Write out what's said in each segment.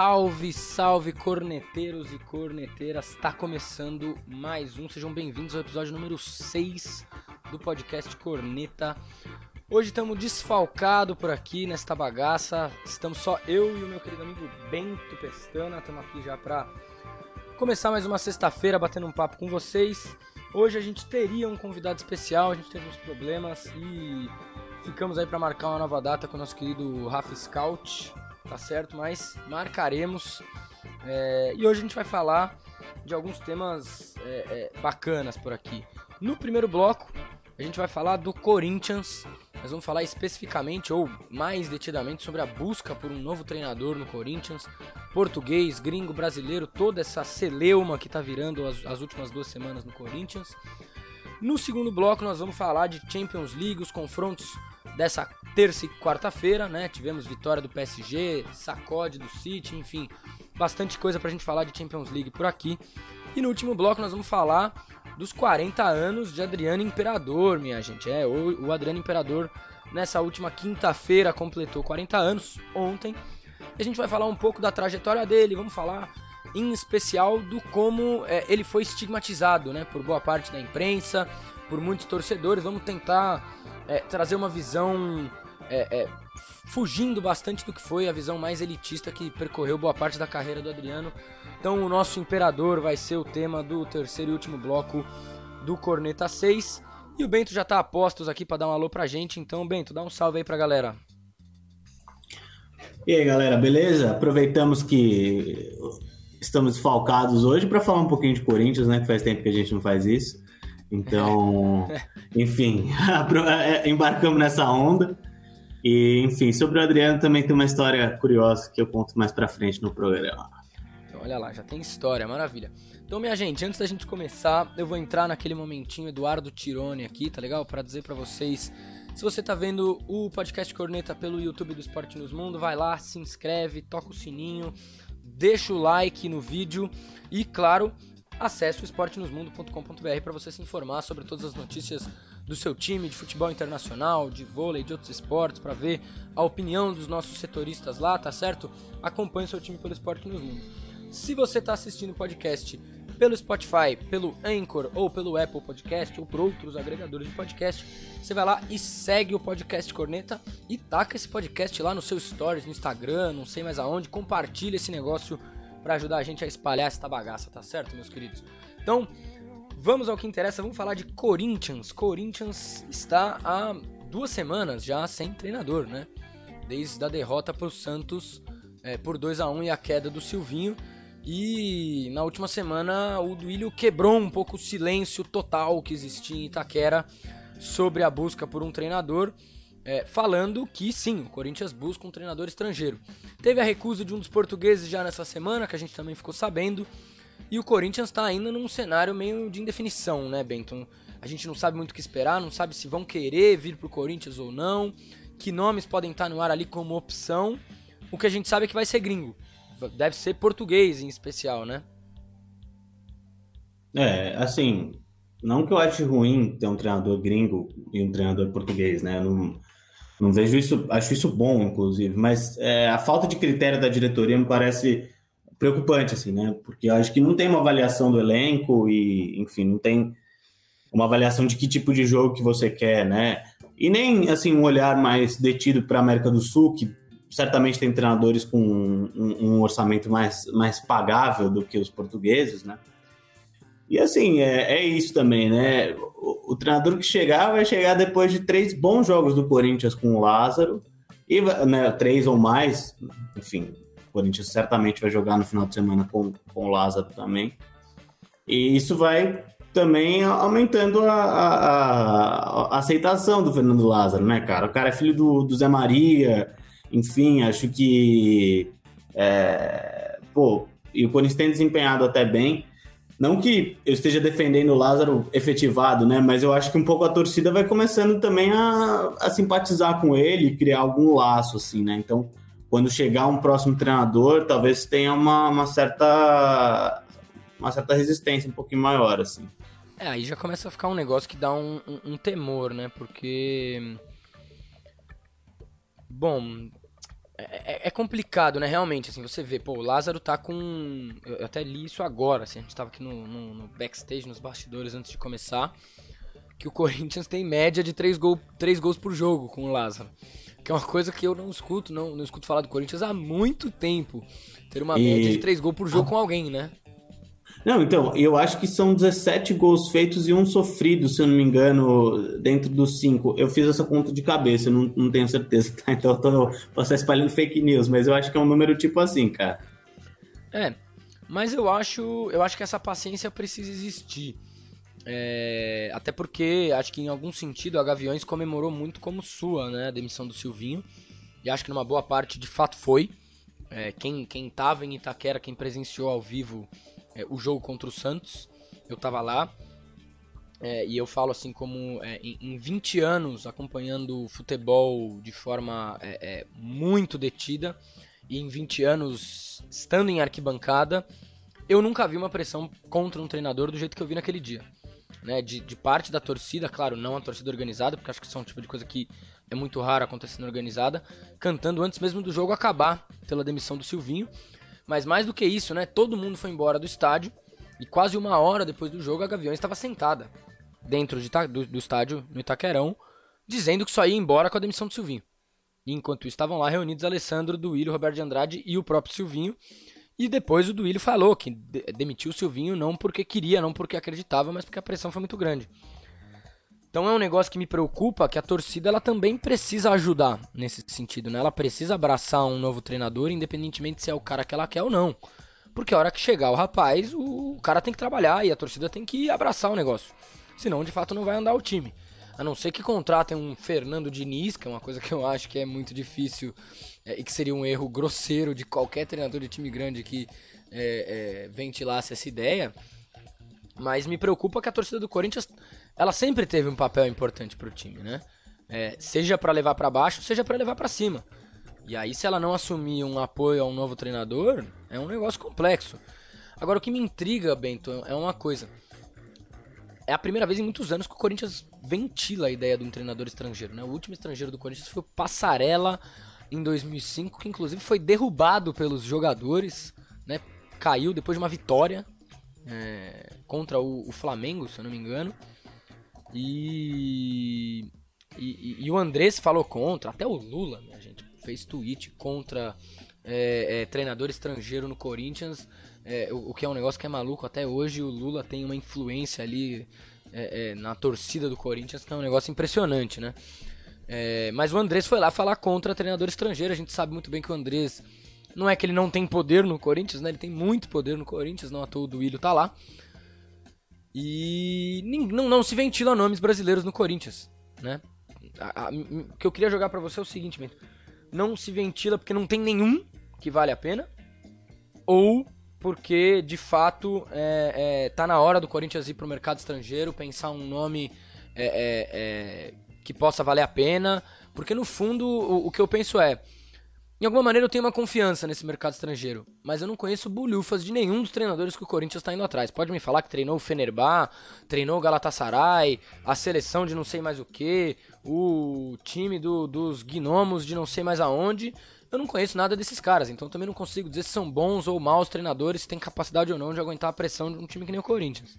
Salve, salve corneteiros e corneteiras! Está começando mais um, sejam bem-vindos ao episódio número 6 do podcast Corneta. Hoje estamos desfalcado por aqui nesta bagaça. Estamos só eu e o meu querido amigo Bento Pestana. Estamos aqui já para começar mais uma sexta-feira batendo um papo com vocês. Hoje a gente teria um convidado especial, a gente teve uns problemas e ficamos aí para marcar uma nova data com o nosso querido Rafa Scout tá certo? Mas marcaremos. É, e hoje a gente vai falar de alguns temas é, é, bacanas por aqui. No primeiro bloco, a gente vai falar do Corinthians. Nós vamos falar especificamente ou mais detidamente sobre a busca por um novo treinador no Corinthians. Português, gringo, brasileiro, toda essa celeuma que tá virando as, as últimas duas semanas no Corinthians. No segundo bloco, nós vamos falar de Champions League, os confrontos dessa terça e quarta-feira, né? Tivemos vitória do PSG, sacode do City, enfim, bastante coisa pra gente falar de Champions League por aqui. E no último bloco nós vamos falar dos 40 anos de Adriano Imperador, minha gente. É, o, Adriano Imperador nessa última quinta-feira completou 40 anos, ontem. E a gente vai falar um pouco da trajetória dele, vamos falar em especial do como é, ele foi estigmatizado, né, por boa parte da imprensa, por muitos torcedores. Vamos tentar é, trazer uma visão é, é, fugindo bastante do que foi a visão mais elitista que percorreu boa parte da carreira do Adriano. Então, o nosso imperador vai ser o tema do terceiro e último bloco do Corneta 6. E o Bento já está a postos aqui para dar um alô pra gente. Então, Bento, dá um salve aí pra galera. E aí, galera, beleza? Aproveitamos que estamos falcados hoje para falar um pouquinho de Corinthians, né? Que faz tempo que a gente não faz isso. Então, enfim, é, embarcamos nessa onda. E, enfim, sobre o Adriano também tem uma história curiosa que eu conto mais pra frente no programa. Então, olha lá, já tem história, maravilha. Então, minha gente, antes da gente começar, eu vou entrar naquele momentinho Eduardo Tirone aqui, tá legal? Para dizer para vocês, se você tá vendo o podcast Corneta pelo YouTube do Esporte Nos Mundo, vai lá, se inscreve, toca o sininho, deixa o like no vídeo e, claro, acesse o esportenosmundo.com.br para você se informar sobre todas as notícias do seu time de futebol internacional, de vôlei, de outros esportes, para ver a opinião dos nossos setoristas lá, tá certo? Acompanhe seu time pelo Esporte nos Mundo. Se você está assistindo o podcast pelo Spotify, pelo Anchor ou pelo Apple Podcast ou por outros agregadores de podcast, você vai lá e segue o podcast Corneta e taca esse podcast lá no seu stories, no Instagram, não sei mais aonde, compartilha esse negócio para ajudar a gente a espalhar essa bagaça, tá certo, meus queridos? Então, vamos ao que interessa, vamos falar de Corinthians. Corinthians está há duas semanas já sem treinador, né? Desde a derrota para o Santos é, por 2 a 1 e a queda do Silvinho. E na última semana o Duílio quebrou um pouco o silêncio total que existia em Itaquera sobre a busca por um treinador é, falando que sim, o Corinthians busca um treinador estrangeiro. Teve a recusa de um dos portugueses já nessa semana, que a gente também ficou sabendo, e o Corinthians está ainda num cenário meio de indefinição, né, Benton? A gente não sabe muito o que esperar, não sabe se vão querer vir pro Corinthians ou não, que nomes podem estar no ar ali como opção. O que a gente sabe é que vai ser gringo. Deve ser português em especial, né? É, assim, não que eu ache ruim ter um treinador gringo e um treinador português, né? Não, não vejo isso, acho isso bom, inclusive, mas é, a falta de critério da diretoria me parece preocupante, assim, né? Porque acho que não tem uma avaliação do elenco e, enfim, não tem uma avaliação de que tipo de jogo que você quer, né? E nem, assim, um olhar mais detido para a América do Sul, que certamente tem treinadores com um, um, orçamento mais, mais pagável do que os portugueses, né? E assim, é, é isso também, né? O, o, treinador que chegar vai chegar depois de três bons jogos do Corinthians com o Lázaro, e né, três ou mais, enfim, o Corinthians certamente vai jogar no final de semana com, com o Lázaro também. E isso vai também aumentando a, a, a, aceitação do Fernando Lázaro, né, cara? O cara é filho do, do Zé Maria, enfim, acho que. É, pô, e o Corinthians tem desempenhado até bem. Não que eu esteja defendendo o Lázaro efetivado, né? Mas eu acho que um pouco a torcida vai começando também a, a simpatizar com ele, criar algum laço, assim, né? Então, quando chegar um próximo treinador, talvez tenha uma, uma certa uma certa resistência um pouquinho maior, assim. É, aí já começa a ficar um negócio que dá um, um, um temor, né? Porque. Bom, é, é, é, complicado, né? Realmente, assim, você vê, pô, o Lázaro tá com. Eu até li isso agora, assim, a gente tava aqui no, no, no backstage, nos bastidores antes de começar. Que o Corinthians tem média de 3, gol, 3 gols por jogo com o Lázaro. Que é uma coisa que eu não escuto, não, não escuto falar do Corinthians há muito tempo. Ter uma e... média de 3 gols por jogo com alguém, né? Não, então, eu acho que são 17 gols feitos e um sofrido, se eu não me engano, dentro dos cinco. Eu fiz essa conta de cabeça, não, não tenho certeza, tá? Então eu tô, posso estar espalhando fake news, mas eu acho que é um número tipo assim, cara. É, mas eu acho, eu acho que essa paciência precisa existir. É, até porque acho que em algum sentido a Gaviões comemorou muito como sua, né, a demissão do Silvinho. E acho que numa boa parte de fato foi. É, quem, quem tava em Itaquera, quem presenciou ao vivo é, o jogo contra o Santos. Eu tava lá. É, e eu falo assim como é, em, em 20 anos acompanhando futebol de forma é, é, muito detida e em 20 anos estando em arquibancada, eu nunca vi uma pressão contra um treinador do jeito que eu vi naquele dia. Né, de, de parte da torcida, claro, não a torcida organizada, porque acho que isso é um tipo de coisa que é muito raro acontecendo organizada, cantando antes mesmo do jogo acabar pela demissão do Silvinho. Mas mais do que isso, né? Todo mundo foi embora do estádio e quase uma hora depois do jogo a Gaviões estava sentada dentro de, do, do, estádio no Itaquerão, dizendo que só ia embora com a demissão do Silvinho. E enquanto estavam lá reunidos Alessandro, Duílio, Roberto de Andrade e o próprio Silvinho. E depois o Duílio falou que demitiu o Silvinho não porque queria, não porque acreditava, mas porque a pressão foi muito grande. Então é um negócio que me preocupa que a torcida ela também precisa ajudar nesse sentido, né? Ela precisa abraçar um novo treinador, independentemente se é o cara que ela quer ou não. Porque a hora que chegar o rapaz, o cara tem que trabalhar e a torcida tem que abraçar o negócio. Senão, de fato, não vai andar o time. A não ser que contratem um Fernando Diniz, que é uma coisa que eu acho que é muito difícil é, e que seria um erro grosseiro de qualquer treinador de time grande que é, é, ventilasse essa ideia. Mas me preocupa que a torcida do Corinthians ela sempre teve um papel importante pro time, né? É, seja para levar para baixo, seja para levar para cima. E aí, se ela não assumir um apoio a um novo treinador, é um negócio complexo. Agora, o que me intriga, Bento, é uma coisa. É a primeira vez em muitos anos que o Corinthians ventila a ideia de um treinador estrangeiro. Né? O último estrangeiro do Corinthians foi o Passarella em 2005, que inclusive foi derrubado pelos jogadores, né? caiu depois de uma vitória é, contra o, o Flamengo, se eu não me engano. E, e, e, o Andrés falou contra, até o Lula, minha gente, fez tweet contra é, é, treinador estrangeiro no Corinthians, é, o, o, que é um negócio que é maluco até hoje. O Lula tem uma influência ali é, é, na torcida do Corinthians, que é um negócio impressionante, né? É, mas o Andrés foi lá falar contra treinador estrangeiro. A gente sabe muito bem que o Andrés não é que ele não tem poder no Corinthians, né? Ele tem muito poder no Corinthians, não à toa o Duílio tá lá. E não, não se ventila nomes brasileiros no Corinthians, né? o que eu queria jogar para você é o seguinte, mesmo. não se ventila porque não tem nenhum que vale a pena, ou porque de fato é, é, tá na hora do Corinthians ir pro mercado estrangeiro, pensar um nome é, é, é que possa valer a pena, porque no fundo o, o que eu penso é em alguma maneira eu tenho uma confiança nesse mercado estrangeiro, mas eu não conheço bulhufas de nenhum dos treinadores que o Corinthians está indo atrás. Pode me falar que treinou o Fenerbah, treinou o Galatasaray, a seleção de não sei mais o que, o time do, dos gnomos de não sei mais aonde. Eu não conheço nada desses caras, então também não consigo dizer se são bons ou maus treinadores, se têm capacidade ou não de aguentar a pressão de um time que nem o Corinthians.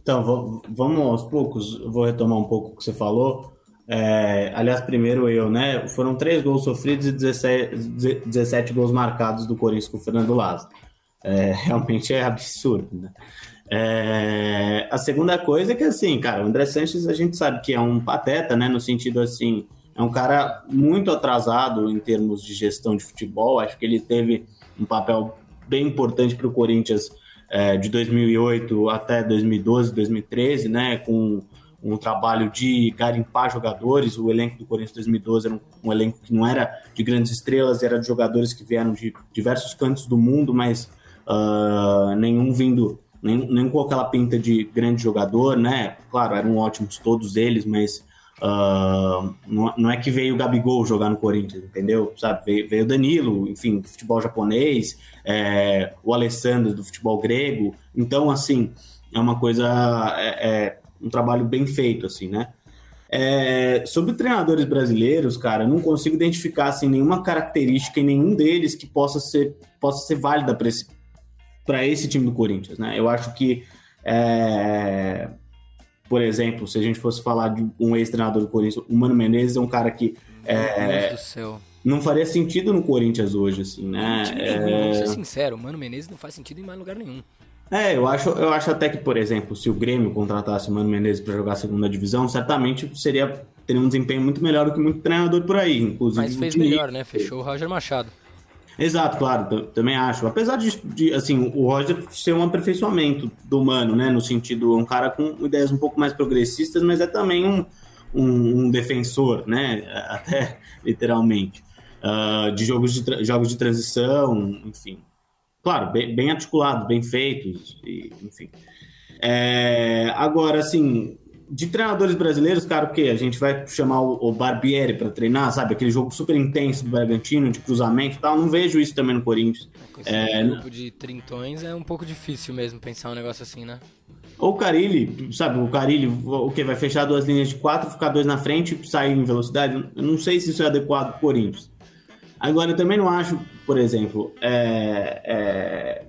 Então, vamos aos poucos, vou retomar um pouco o que você falou. É, aliás, primeiro eu, né? Foram três gols sofridos e 17, 17 gols marcados do Corinthians com o Fernando Lázaro. É, realmente é absurdo, né? É, a segunda coisa é que, assim, cara, o André Sanches a gente sabe que é um pateta, né? No sentido assim, é um cara muito atrasado em termos de gestão de futebol. Acho que ele teve um papel bem importante para o Corinthians é, de 2008 até 2012, 2013, né? Com um trabalho de garimpar jogadores. O elenco do Corinthians 2012 era um, um, elenco que não era de grandes estrelas, era de jogadores que vieram de diversos cantos do mundo, mas uh, nenhum vindo, nem, nem com aquela pinta de grande jogador, né? Claro, eram ótimos todos eles, mas uh, não, não, é que veio o Gabigol jogar no Corinthians, entendeu? Sabe? Veio, o Danilo, enfim, do futebol japonês, é, o Alessandro do futebol grego. Então, assim, é uma coisa. É, é, um trabalho bem feito, assim, né? É, sobre treinadores brasileiros, cara, eu não consigo identificar assim, nenhuma característica em nenhum deles que possa ser, possa ser válida para esse, esse time do Corinthians. Né? Eu acho que, é, por exemplo, se a gente fosse falar de um ex-treinador do Corinthians, o Mano Menezes é um cara que. É, do céu. Não faria sentido no Corinthians hoje, assim, né? Nenhum, vamos ser sinceros, o Mano Menezes não faz sentido em mais lugar nenhum. É, eu acho, eu acho até que, por exemplo, se o Grêmio contratasse o Mano Menezes para jogar a segunda divisão, certamente seria teria um desempenho muito melhor do que muito treinador por aí, inclusive. Mas fez melhor, né? Fechou o Roger Machado. Exato, claro, também acho. Apesar de, de, assim, o Roger ser um aperfeiçoamento do Mano, né? No sentido, um cara com ideias um pouco mais progressistas, mas é também um, um, um defensor, né? Até literalmente. Uh, de jogos de, jogos de transição, enfim claro, bem, bem articulados, bem feitos, e, enfim. É, agora, assim, de treinadores brasileiros, cara, o quê? A gente vai chamar o, o Barbieri para treinar, sabe? Aquele jogo super intenso do Bragantino, de cruzamento e tal. Não vejo isso também no Corinthians. Com esse é, grupo de trintões é um pouco difícil mesmo pensar um negócio assim, né? Ou o Carilli, sabe? O Carilli, o que? Vai fechar duas linhas de quatro, ficar dois na frente e sair em velocidade? Eu não sei se isso é adequado pro Corinthians. Agora, eu também não acho, por exemplo, é, é,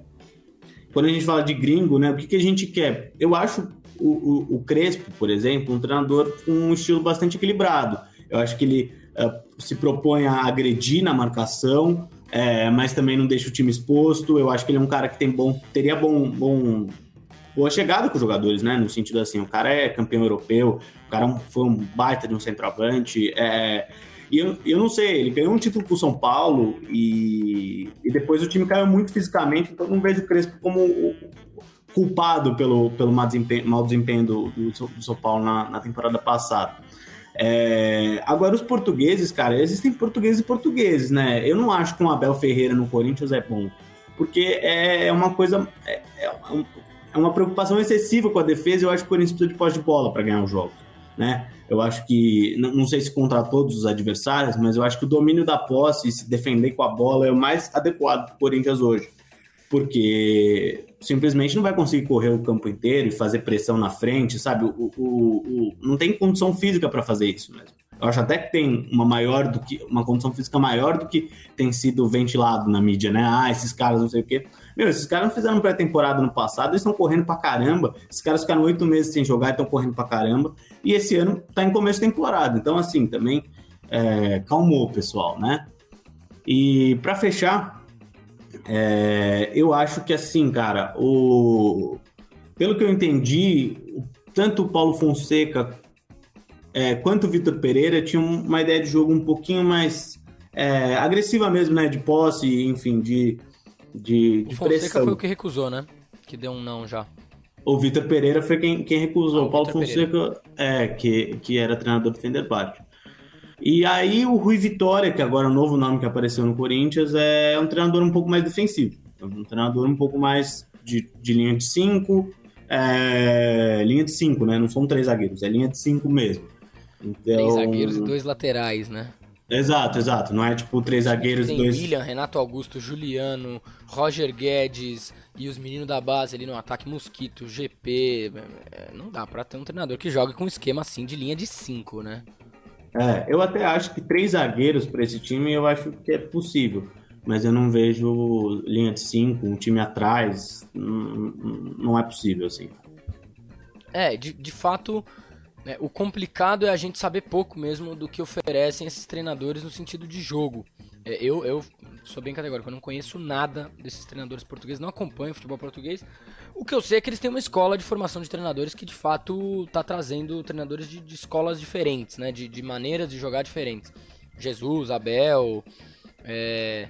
quando a gente fala de gringo, né, o que, que a gente quer? Eu acho o, o, o, Crespo, por exemplo, um treinador com um estilo bastante equilibrado. Eu acho que ele uh, se propõe a agredir na marcação, é, mas também não deixa o time exposto. Eu acho que ele é um cara que tem bom, teria bom, bom boa chegada com os jogadores, né? No sentido assim, o cara é campeão europeu, o cara foi um baita de um centroavante, é, e eu, eu não sei, ele ganhou um título com o São Paulo e, e depois o time caiu muito fisicamente, então não vejo o Crespo como culpado pelo, pelo mau desempenho, mau desempenho do, do, São Paulo na, na temporada passada. É, agora, os portugueses, cara, existem portugueses e portugueses, né? Eu não acho que um Abel Ferreira no Corinthians é bom, porque é uma coisa. É, é, é uma preocupação excessiva com a defesa. Eu acho que o Corinthians precisa de pós de bola para ganhar os jogos, né? Eu acho que, não sei se contra todos os adversários, mas eu acho que o domínio da posse e se defender com a bola é o mais adequado para o Corinthians hoje. Porque simplesmente não vai conseguir correr o campo inteiro e fazer pressão na frente, sabe? O, o, o não tem condição física para fazer isso mesmo. Eu acho até que tem uma maior do que uma condição física maior do que tem sido ventilado na mídia, né? Ah, esses caras não sei o quê. Meu, esses caras não fizeram pré-temporada no passado, eles estão correndo pra caramba. Esses caras ficaram oito meses sem jogar e estão correndo pra caramba. E esse ano tá em começo de temporada. Então, assim, também é, calmou, pessoal, né? E para fechar, é, eu acho que assim, cara, o pelo que eu entendi, tanto o Paulo Fonseca é, quanto o Vitor Pereira tinham uma ideia de jogo um pouquinho mais é, agressiva mesmo, né? De posse, enfim, de, de, de o Fonseca pressão. foi o que recusou, né? Que deu um não já. O Vitor Pereira foi quem, quem recusou. Ah, o Paulo Victor Fonseca, Pereira. é, que, que era treinador do Fenerbahçe. E aí o Rui Vitória, que agora é o novo nome que apareceu no Corinthians, é um treinador um pouco mais defensivo. Um treinador um pouco mais de, de linha de 5. É, linha de 5, né? Não são três zagueiros, é linha de 5 mesmo. Então... Três zagueiros e dois laterais, né? Exato, exato. Não é tipo três zagueiros e dois. William, Renato Augusto, Juliano, Roger Guedes e os meninos da base ali no ataque Mosquito, GP. É, não dá pra ter um treinador que jogue com um esquema assim de linha de cinco, né? É, eu até acho que três zagueiros para esse time eu acho que é possível. Mas eu não vejo linha de cinco, um time atrás. Não, não é possível, assim. É, de, de fato, né? O complicado é a gente saber pouco mesmo do que oferecem esses treinadores no sentido de jogo. É, eu, eu sou bem categórico, eu não conheço nada desses treinadores portugueses, não acompanho futebol português. O que eu sei é que eles têm uma escola de formação de treinadores que de fato está trazendo treinadores de, de, escolas diferentes, né? de, de maneiras de jogar diferentes. Jesus, Abel, é,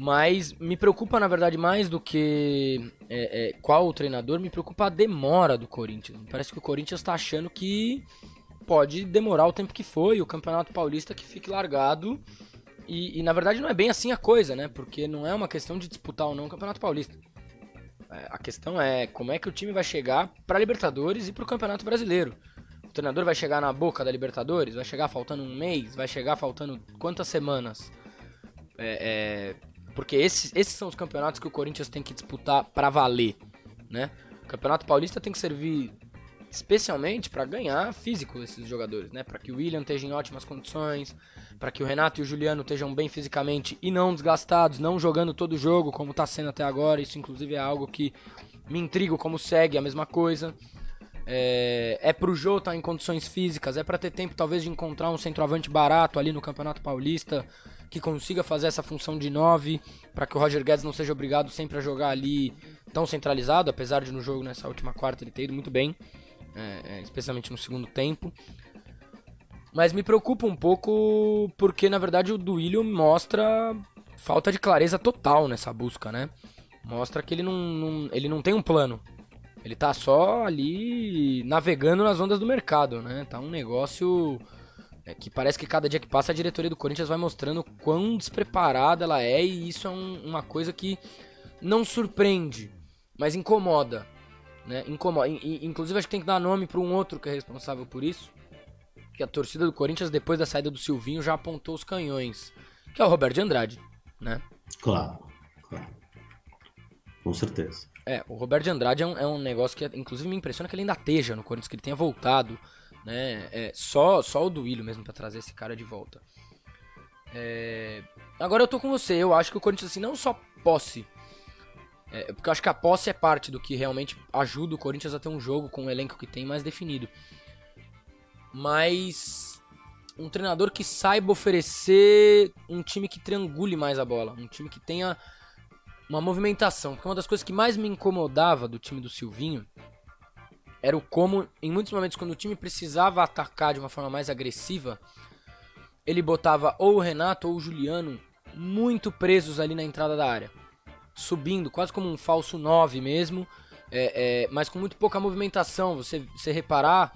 mas me preocupa, na verdade, mais do que é, é, qual o treinador, me preocupa a demora do Corinthians. Parece que o Corinthians está achando que pode demorar o tempo que foi, o Campeonato Paulista que fique largado. E, e, na verdade não é bem assim a coisa, né? Porque não é uma questão de disputar ou não o Campeonato Paulista. É, a questão é como é que o time vai chegar para Libertadores e para o Campeonato Brasileiro. O treinador vai chegar na boca da Libertadores? Vai chegar faltando um mês? Vai chegar faltando quantas semanas? É, é, porque esses, esses são os campeonatos que o Corinthians tem que disputar para valer, né? O Campeonato Paulista tem que servir especialmente para ganhar físico esses jogadores, né? Para que o William esteja em ótimas condições, para que o Renato e o Juliano estejam bem fisicamente e não desgastados, não jogando todo o jogo como está sendo até agora. Isso inclusive é algo que me intriga como segue a mesma coisa. É, é pro Jô estar tá em condições físicas, é para ter tempo talvez de encontrar um centroavante barato ali no Campeonato Paulista que consiga fazer essa função de 9, para que o Roger Guedes não seja obrigado sempre a jogar ali tão centralizado, apesar de no jogo nessa última quarta ele ter ido muito bem, é, é, especialmente no segundo tempo. Mas me preocupa um pouco porque, na verdade, o Duílio mostra falta de clareza total nessa busca, né? Mostra que ele não, não, ele não tem um plano. Ele tá só ali navegando nas ondas do mercado, né? Tá um negócio é que parece que cada dia que passa a diretoria do Corinthians vai mostrando quão despreparada ela é e isso é um, uma coisa que não surpreende, mas incomoda. Né? Incomoda. E, inclusive acho que tem que dar nome para um outro que é responsável por isso. Que a torcida do Corinthians, depois da saída do Silvinho, já apontou os canhões. Que é o Roberto de Andrade, né? Claro, claro. Com certeza. É, o Roberto de Andrade é um, é um negócio que, inclusive, me impressiona que ele ainda esteja no Corinthians, que ele tenha voltado né? É, só, só o Duílio mesmo para trazer esse cara de volta. É... Agora eu tô com você, eu acho que o Corinthians, assim, não só posse. É, porque eu acho que a posse é parte do que realmente ajuda o Corinthians a ter um jogo com o elenco que tem mais definido. Mas um treinador que saiba oferecer um time que triangule mais a bola, um time que tenha uma movimentação. Porque uma das coisas que mais me incomodava do time do Silvinho era o como, em muitos momentos, quando o time precisava atacar de uma forma mais agressiva, ele botava ou o Renato ou o Juliano muito presos ali na entrada da área. Subindo, quase como um falso 9 mesmo, é, é, mas com muito pouca movimentação. Você, você reparar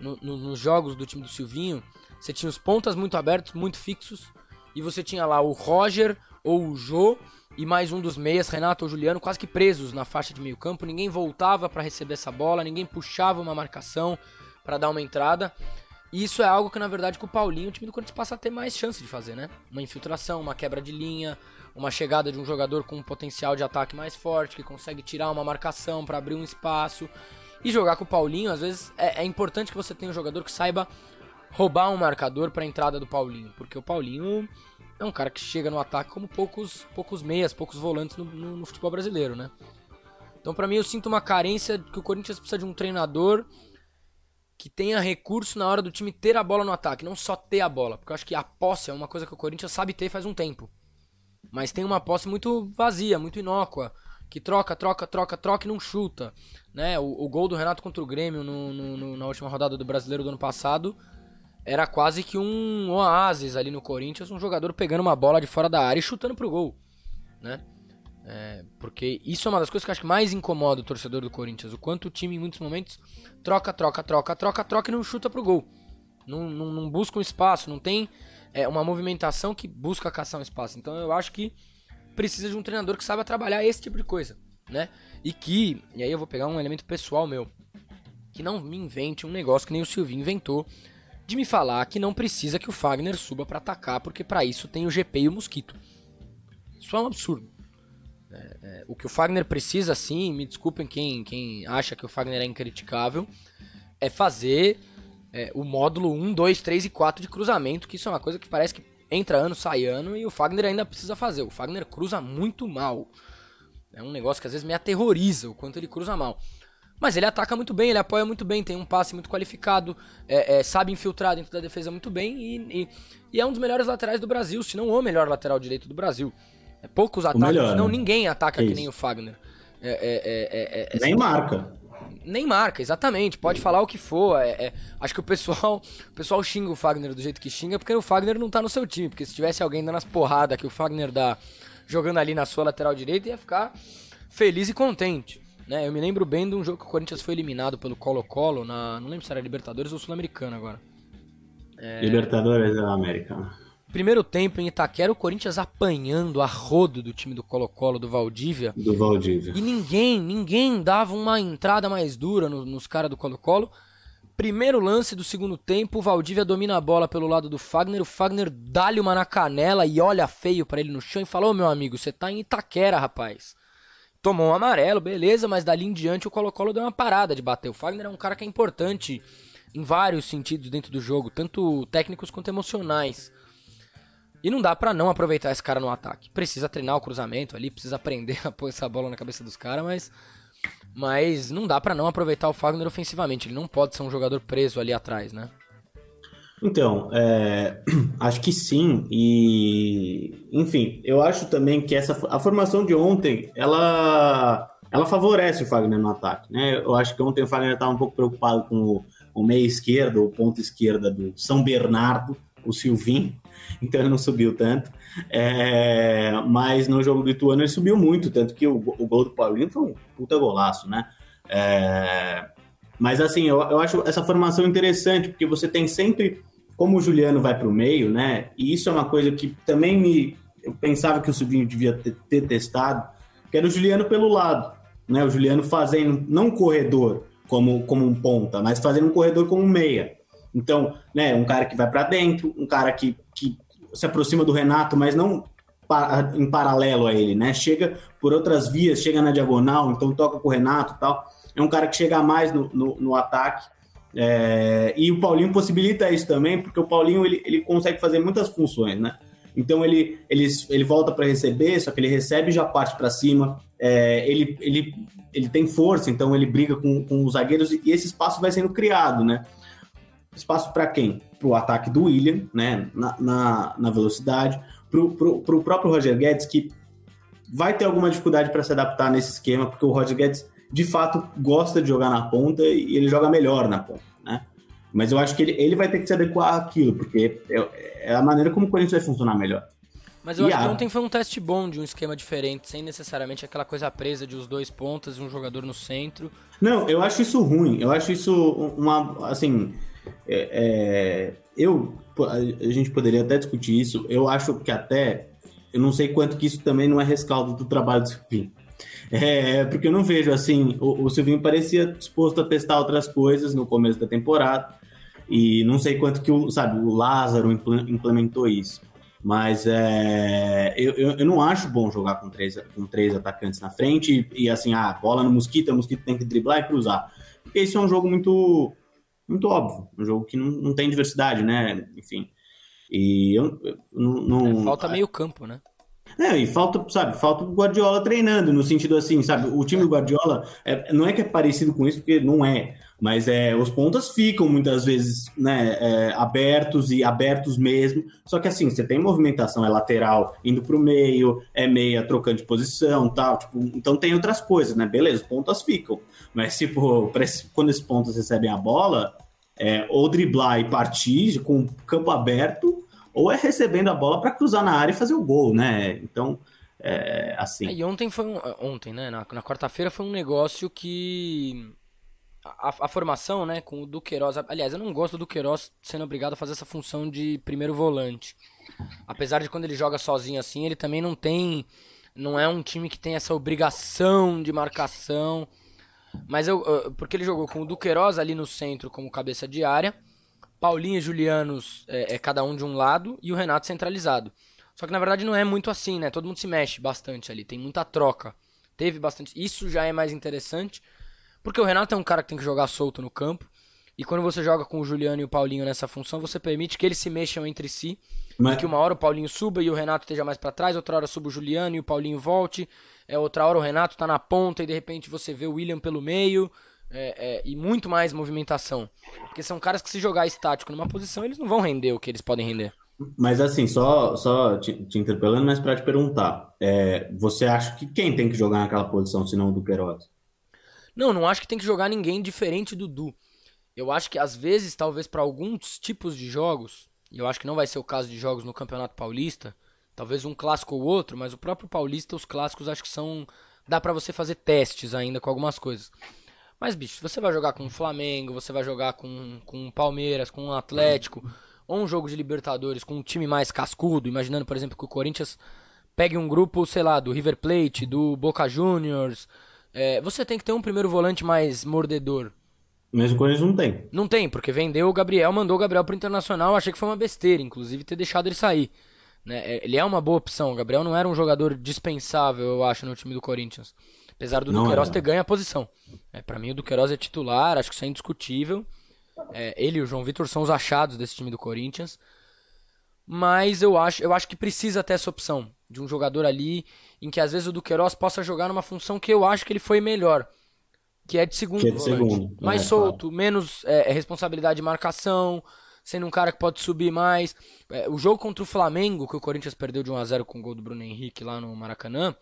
no, no, nos jogos do time do Silvinho, você tinha os pontas muito abertos, muito fixos, e você tinha lá o Roger ou o Jô e mais um dos meias, Renato ou Juliano, quase que presos na faixa de meio campo. Ninguém voltava para receber essa bola, ninguém puxava uma marcação para dar uma entrada. E isso é algo que, na verdade, com o Paulinho, o time do Corinthians passa a ter mais chance de fazer, né? Uma infiltração, uma quebra de linha, uma chegada de um jogador com um potencial de ataque mais forte, que consegue tirar uma marcação para abrir um espaço. E jogar com o Paulinho, às vezes, é, é importante que você tenha um jogador que saiba roubar um marcador para a entrada do Paulinho, porque o Paulinho é um cara que chega no ataque como poucos, poucos meias, poucos volantes no, no, no futebol brasileiro, né? Então, para mim, eu sinto uma carência que o Corinthians precisa de um treinador que tenha recurso na hora do time ter a bola no ataque, não só ter a bola, porque eu acho que a posse é uma coisa que o Corinthians sabe ter faz um tempo. Mas tem uma posse muito vazia, muito inócua, que troca, troca, troca, troca e não chuta. Né? O, o gol do Renato contra o Grêmio no, no, na última rodada do Brasileiro do ano passado era quase que um oásis ali no Corinthians, um jogador pegando uma bola de fora da área e chutando pro gol, né? É, porque isso é uma das coisas que eu acho que mais incomoda o torcedor do Corinthians, o quanto o time em muitos momentos troca, troca, troca, troca, troca e não chuta pro gol. Não, não, não busca um espaço, não tem é, uma movimentação que busca caçar um espaço. Então eu acho que precisa de um treinador que saiba trabalhar esse tipo de coisa, né? E que, e aí eu vou pegar um elemento pessoal meu, que não me invente um negócio que nem o Silvinho inventou, de me falar que não precisa que o Fagner suba para atacar, porque para isso tem o GP e o Mosquito. Isso é um absurdo. É, é, o que o Fagner precisa, sim, me desculpem quem, quem acha que o Fagner é incriticável, é fazer é, o módulo 1, 2, 3 e 4 de cruzamento, que isso é uma coisa que parece que entra ano, sai ano, e o Fagner ainda precisa fazer. O Fagner cruza muito mal. É um negócio que às vezes me aterroriza o quanto ele cruza mal. Mas ele ataca muito bem, ele apoia muito bem, tem um passe muito qualificado, é, é, sabe infiltrar dentro da defesa muito bem e, e, e, é um dos melhores laterais do Brasil, se não o melhor lateral direito do Brasil. É, poucos ataques, melhor, não, né? ninguém ataca é que nem o Fagner. É, é, Nem marca. Nem marca, exatamente. Pode falar o que for. acho que o pessoal, o pessoal xinga o Fagner do jeito que xinga porque o Fagner não tá no seu time. Porque se tivesse alguém dando as porradas que o Fagner dá jogando ali na sua lateral direita, ia ficar feliz e contente. Né, eu me lembro bem de um jogo que o Corinthians foi eliminado pelo Colo-Colo na. Não lembro se era Libertadores ou Sul-Americana agora. É... Libertadores da América. Primeiro tempo em Itaquera, o Corinthians apanhando a rodo do time do Colo-Colo, do Valdívia. Do Valdívia. E ninguém, ninguém dava uma entrada mais dura no, nos caras do Colo-Colo. Primeiro lance do segundo tempo, o Valdívia domina a bola pelo lado do Fagner. O Fagner dá-lhe uma na canela e olha feio para ele no chão e fala: Ô meu amigo, você tá em Itaquera, rapaz tomou um amarelo, beleza, mas dali em diante o Colo-Colo deu uma parada de bater. O Fagner é um cara que é importante em vários sentidos dentro do jogo, tanto técnicos quanto emocionais. E não dá para não aproveitar esse cara no ataque. Precisa treinar o cruzamento ali, precisa aprender a pôr essa bola na cabeça dos caras, mas mas não dá para não aproveitar o Fagner ofensivamente. Ele não pode ser um jogador preso ali atrás, né? Então, é, acho que sim. E, enfim, eu acho também que essa a formação de ontem, ela, ela favorece o Fagner no ataque. Né? Eu acho que ontem o Fagner estava um pouco preocupado com o, o meio esquerdo, o ponto esquerda do São Bernardo, o Silvinho, então ele não subiu tanto. É, mas no jogo do Ituano ele subiu muito, tanto que o, o gol do Paulinho foi um puta golaço, né? É, mas assim, eu, eu acho essa formação interessante, porque você tem sempre, como o Juliano vai para o meio, né? E isso é uma coisa que também me. Eu pensava que o Silvinho devia ter, ter testado, que era o Juliano pelo lado. Né? O Juliano fazendo, não um corredor como, como um ponta, mas fazendo um corredor como um meia. Então, né, um cara que vai para dentro, um cara que, que se aproxima do Renato, mas não em paralelo a ele, né? Chega por outras vias, chega na diagonal, então toca com o Renato tal. É um cara que chega mais no, no, no ataque. É, e o Paulinho possibilita isso também, porque o Paulinho ele, ele consegue fazer muitas funções, né? Então ele, ele, ele volta para receber, só que ele recebe e já parte para cima. É, ele, ele, ele tem força, então ele briga com, com os zagueiros e esse espaço vai sendo criado, né? Espaço para quem? Para o ataque do William, né? Na, na, na velocidade. Para o próprio Roger Guedes, que vai ter alguma dificuldade para se adaptar nesse esquema, porque o Roger Guedes, de fato, gosta de jogar na ponta e ele joga melhor na ponta, né? Mas eu acho que ele, ele vai ter que se adequar àquilo, porque é, é a maneira como o Corinthians vai funcionar melhor. Mas eu e acho a... que ontem foi um teste bom de um esquema diferente, sem necessariamente aquela coisa presa de os dois pontas e um jogador no centro. Não, eu acho isso ruim. Eu acho isso uma. Assim. É, é, eu, a gente poderia até discutir isso. Eu acho que até, eu não sei quanto que isso também não é rescaldo do trabalho do Silvinho. É, porque eu não vejo assim, o, o Silvinho parecia disposto a testar outras coisas no começo da temporada e não sei quanto que o, sabe, o Lázaro implementou isso. Mas é, eu, eu, não acho bom jogar com três, com três atacantes na frente e, e assim, ah, bola no Mosquito, o Mosquito tem que driblar e cruzar. Porque isso é um jogo muito muito óbvio. Um jogo que não, não tem diversidade, né? Enfim. E eu, eu não. não é, falta meio campo, né? E falta, sabe, falta o Guardiola treinando, no sentido assim, sabe, o time do Guardiola é, não é que é parecido com isso, porque não é, mas é, os pontas ficam muitas vezes né, é, abertos e abertos mesmo, só que assim, você tem movimentação, é lateral indo para o meio, é meia trocando de posição tal, tipo, então tem outras coisas, né, beleza, os pontas ficam, mas tipo, quando esses pontas recebem a bola, é, ou driblar e partir com o campo aberto, ou é recebendo a bola para cruzar na área e fazer o gol, né? Então, é, assim. É, e ontem foi um, ontem, né? Na, na quarta-feira foi um negócio que a, a, formação, né, com o Duqueiroz. Aliás, eu não gosto do Duqueiroz sendo obrigado a fazer essa função de primeiro volante. Apesar de quando ele joga sozinho assim, ele também não tem. Não é um time que tem essa obrigação de marcação. Mas eu. Porque ele jogou com o Duqueiroz ali no centro como cabeça de área. Paulinho e Julianos é, é, cada um de um lado e o Renato centralizado. Só que na verdade não é muito assim, né? Todo mundo se mexe bastante ali, tem muita troca. Teve bastante. Isso já é mais interessante, porque o Renato é um cara que tem que jogar solto no campo. E quando você joga com o Juliano e o Paulinho nessa função, você permite que eles se mexam entre si. Mas... Que uma hora o Paulinho suba e o Renato esteja mais para trás, outra hora suba o Juliano e o Paulinho volte. É, outra hora o Renato tá na ponta e de repente você vê o William pelo meio é, é, e muito mais movimentação. Porque são caras que se jogar estático numa posição, eles não vão render o que eles podem render. Mas assim, só, só te, te interpelando, mas para te perguntar, é, você acha que quem tem que jogar naquela posição, senão o Duqueiroz? Não, não acho que tem que jogar ninguém diferente do Du. Eu acho que às vezes, talvez para alguns tipos de jogos, e eu acho que não vai ser o caso de jogos no Campeonato Paulista, talvez um clássico ou outro, mas o próprio Paulista, os clássicos acho que são dá para você fazer testes ainda com algumas coisas. Mas, bicho, você vai jogar com o Flamengo, você vai jogar com, com o Palmeiras, com o Atlético, ou um jogo de Libertadores com um time mais cascudo, imaginando, por exemplo, que o Corinthians pegue um grupo, sei lá, do River Plate, do Boca Juniors, é, você tem que ter um primeiro volante mais mordedor. Mas o Corinthians não tem. Não tem, porque vendeu o Gabriel, mandou o Gabriel pro Internacional, achei que foi uma besteira, inclusive, ter deixado ele sair. Né? É, ele é uma boa opção, o Gabriel não era um jogador dispensável, eu acho, no time do Corinthians. Apesar do não Duqueiroz é. ter ganho a posição. É, para mim, o Duqueiroz é titular, acho que isso é indiscutível. É, ele e o João Vitor são os achados desse time do Corinthians. Mas eu acho, eu acho que precisa ter essa opção de um jogador ali em que às vezes o Duqueiroz possa jogar numa função que eu acho que ele foi melhor. Que é de segundo, é de segundo. Mais é, solto, claro. menos é, responsabilidade de marcação, sendo um cara que pode subir mais. É, o jogo contra o Flamengo, que o Corinthians perdeu de 1x0 com o gol do Bruno Henrique lá no Maracanã,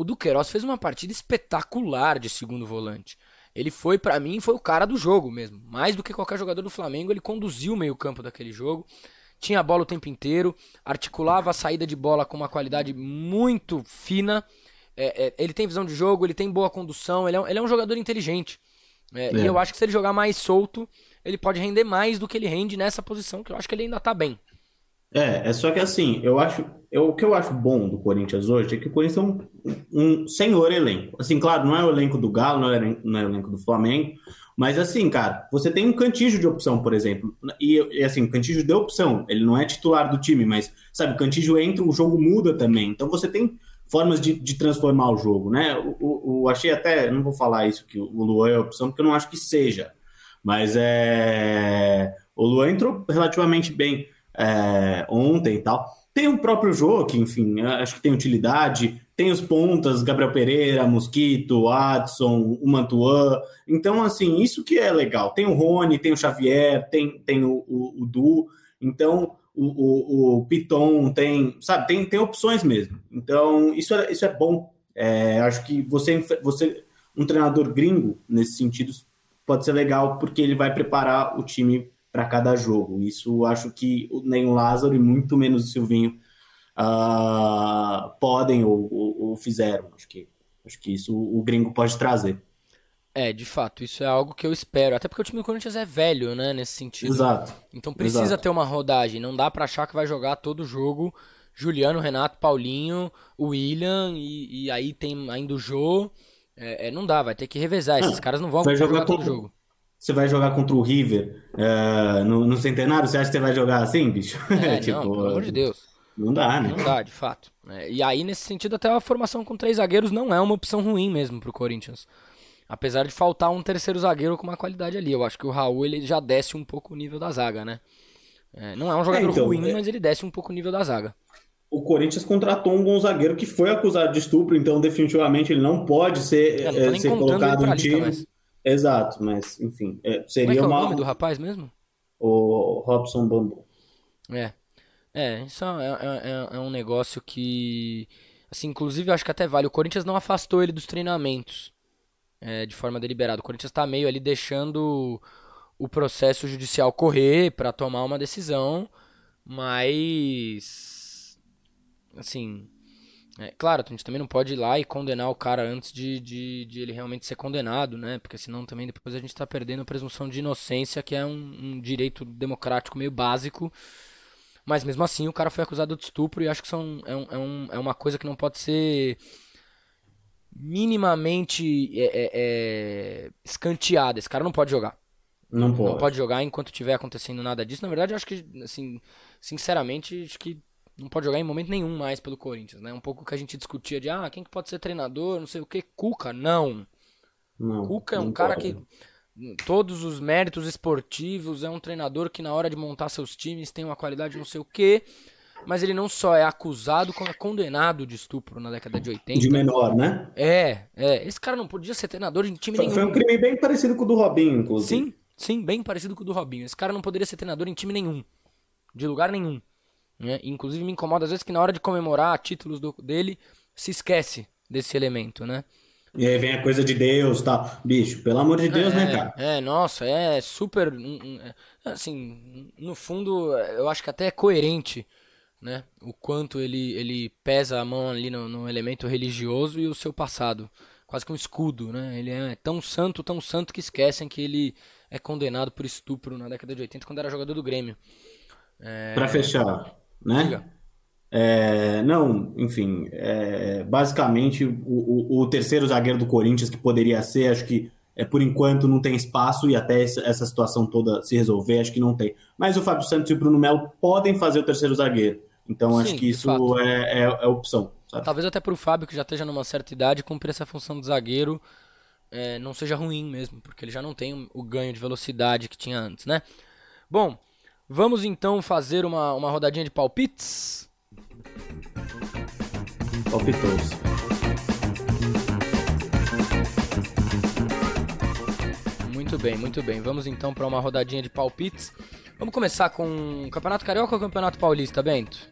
o Duqueiroz fez uma partida espetacular de segundo volante. Ele foi, para mim, foi o cara do jogo mesmo. Mais do que qualquer jogador do Flamengo, ele conduziu o meio-campo daquele jogo. Tinha a bola o tempo inteiro, articulava a saída de bola com uma qualidade muito fina. É, é, ele tem visão de jogo, ele tem boa condução, ele é, um, ele é um jogador inteligente. É, e é. eu acho que se ele jogar mais solto, ele pode render mais do que ele rende nessa posição, que eu acho que ele ainda tá bem. É, é só que assim, eu acho. Eu, o que eu acho bom do Corinthians hoje é que o Corinthians é um, um senhor elenco. Assim, claro, não é o elenco do Galo, não é, não é o elenco do Flamengo, mas assim, cara, você tem um cantígio de opção, por exemplo. E, e assim, o cantígio de opção, ele não é titular do time, mas, sabe, o cantígio entra, o jogo muda também. Então você tem formas de, de transformar o jogo, né? O, o, achei até, não vou falar isso, que o Luan é opção, porque eu não acho que seja. Mas é. O Luan entrou relativamente bem é, ontem e tal. Tem o próprio jogo, que, enfim, acho que tem utilidade. Tem os pontas, Gabriel Pereira, Mosquito, Adson, o Mantuan. Então, assim, isso que é legal. Tem o Rony, tem o Xavier, tem, tem o, o, o Du. Então, o, o, o, Piton tem, sabe, tem, tem opções mesmo. Então, isso é, isso é bom. É, acho que você, você, um treinador gringo, nesse sentido, pode ser legal, porque ele vai preparar o time para cada jogo. Isso acho que nem o Lázaro e muito menos o Silvinho uh, podem ou, ou, ou, fizeram. Acho que, acho que isso o gringo pode trazer. É, de fato, isso é algo que eu espero. Até porque o time do Corinthians é velho, né, nesse sentido. Exato. Então precisa Exato. ter uma rodagem. Não dá para achar que vai jogar todo jogo Juliano, Renato, Paulinho, William e, e aí tem ainda o Jô. É, é, não dá, vai ter que revezar. Esses ah, caras não vão jogar, jogar todo jogo. Você vai jogar contra o River uh, no, no, Centenário? Você acha que você vai jogar assim, bicho? É, tipo, não, pelo amor de Deus. Não dá, né? Não dá, de fato. É, e aí, nesse sentido, até a formação com três zagueiros não é uma opção ruim mesmo pro Corinthians. Apesar de faltar um terceiro zagueiro com uma qualidade ali. Eu acho que o Raul ele já desce um pouco o nível da zaga, né? É, não é um jogador é, então, ruim, é mas ele desce um pouco o nível da zaga. O Corinthians contratou um bom zagueiro que foi acusado de estupro, então definitivamente ele não pode ser, é, ser colocado em time. Mas... Exato, mas enfim, é, seria Como é, é o nome do rapaz mesmo? O Robson Bambu. É. É, isso é, é, é, é um negócio que. Assim, inclusive, eu acho que até vale. O Corinthians não afastou ele dos treinamentos é, de forma deliberada. O Corinthians está meio ali deixando o processo judicial correr para tomar uma decisão, mas. Assim. É, claro, a gente também não pode ir lá e condenar o cara antes de, de, de ele realmente ser condenado, né? Porque senão também depois a gente está perdendo a presunção de inocência, que é um, um, direito democrático meio básico. Mas mesmo assim o cara foi acusado de estupro e acho que são, é, um, é, um, é uma coisa que não pode ser minimamente é, é, é, escanteada. Esse cara não pode jogar. Não pode. Não pode jogar enquanto estiver acontecendo nada disso. Na verdade, acho que, assim, sinceramente, acho que não pode jogar em momento nenhum mais pelo Corinthians, né? Um pouco que a gente discutia de, ah, quem que pode ser treinador, não sei o que. Cuca, não. não Cuca é um cara pode. que todos os méritos esportivos, é um treinador que na hora de montar seus times tem uma qualidade não sei o que, mas ele não só é acusado, como é condenado de estupro na década de 80. De menor, né? É, é. Esse cara não podia ser treinador de time foi, nenhum. Foi um crime bem parecido com o do Robinho, inclusive. Sim, sim, bem parecido com o do Robinho. Esse cara não poderia ser treinador em time nenhum. De lugar nenhum. Né? Inclusive me incomoda às vezes que na hora de comemorar títulos do, dele, se esquece desse elemento, né? E aí vem a coisa de Deus, tá? Bicho, pelo amor de Deus, né, é, né, cara? É, nossa, é super. É, assim, no fundo, eu acho que até é coerente, né? O quanto ele, ele pesa a mão ali no, no elemento religioso e o seu passado. Quase que um escudo, né? Ele é tão santo, tão santo que esquecem que ele é condenado por estupro na década de 80 quando era jogador do Grêmio. É... Pra fechar, né? É, não, enfim, é, basicamente o, o, o, terceiro zagueiro do Corinthians que poderia ser, acho que é, por enquanto não tem espaço e até essa, essa situação toda se resolver, acho que não tem. Mas o Fábio Santos e o Bruno Melo podem fazer o terceiro zagueiro, então Sim, acho que isso é, é, é, opção. Sabe? Talvez até pro Fábio, que já esteja numa certa idade, cumprir essa função de zagueiro é, não seja ruim mesmo, porque ele já não tem o ganho de velocidade que tinha antes, né? Bom, vamos então fazer uma, uma rodadinha de palpites? Palpitou-se. Muito bem, muito bem. Vamos então para uma rodadinha de palpites. Vamos começar com o Campeonato Carioca ou Campeonato Paulista, Bento?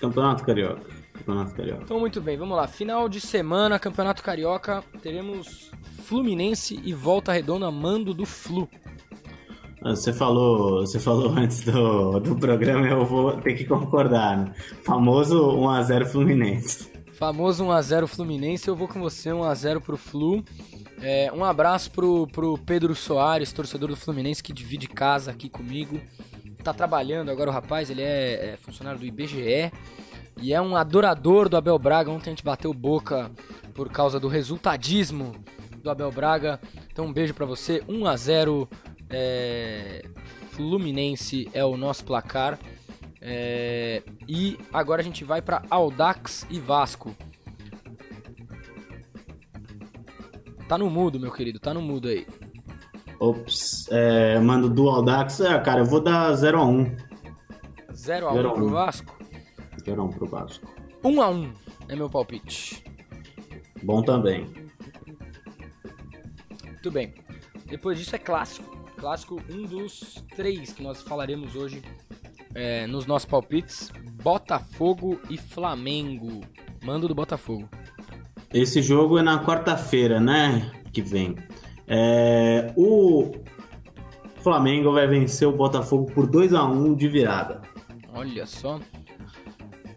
Campeonato Carioca. Campeonato Carioca. Então, muito bem, vamos lá. Final de semana, Campeonato Carioca. Teremos Fluminense e Volta Redonda, mando do Flu. Você falou, você falou antes do, do programa, eu vou ter que concordar. Né? Famoso 1x0 Fluminense. Famoso 1x0 Fluminense, eu vou com você, 1x0 pro Flu. É, um abraço pro, pro Pedro Soares, torcedor do Fluminense, que divide casa aqui comigo. Tá trabalhando agora o rapaz, ele é, é funcionário do IBGE e é um adorador do Abel Braga. Ontem a gente bateu boca por causa do resultadismo do Abel Braga. Então um beijo para você. 1 a 0 é... Fluminense é o nosso placar. É... E agora a gente vai para Audax e Vasco. Tá no mudo, meu querido, tá no mudo aí. Ops, é, mando do Audax. É, cara, eu vou dar 0x1. 0x1 pro Vasco? 0x1 pro Vasco. 1x1 é meu palpite. Bom também. Muito bem. Depois disso é clássico. Clássico, um dos três que nós falaremos hoje é, nos nossos palpites: Botafogo e Flamengo. Mando do Botafogo. Esse jogo é na quarta-feira, né? Que vem. É, o Flamengo vai vencer o Botafogo por 2 a 1 de virada. Olha só.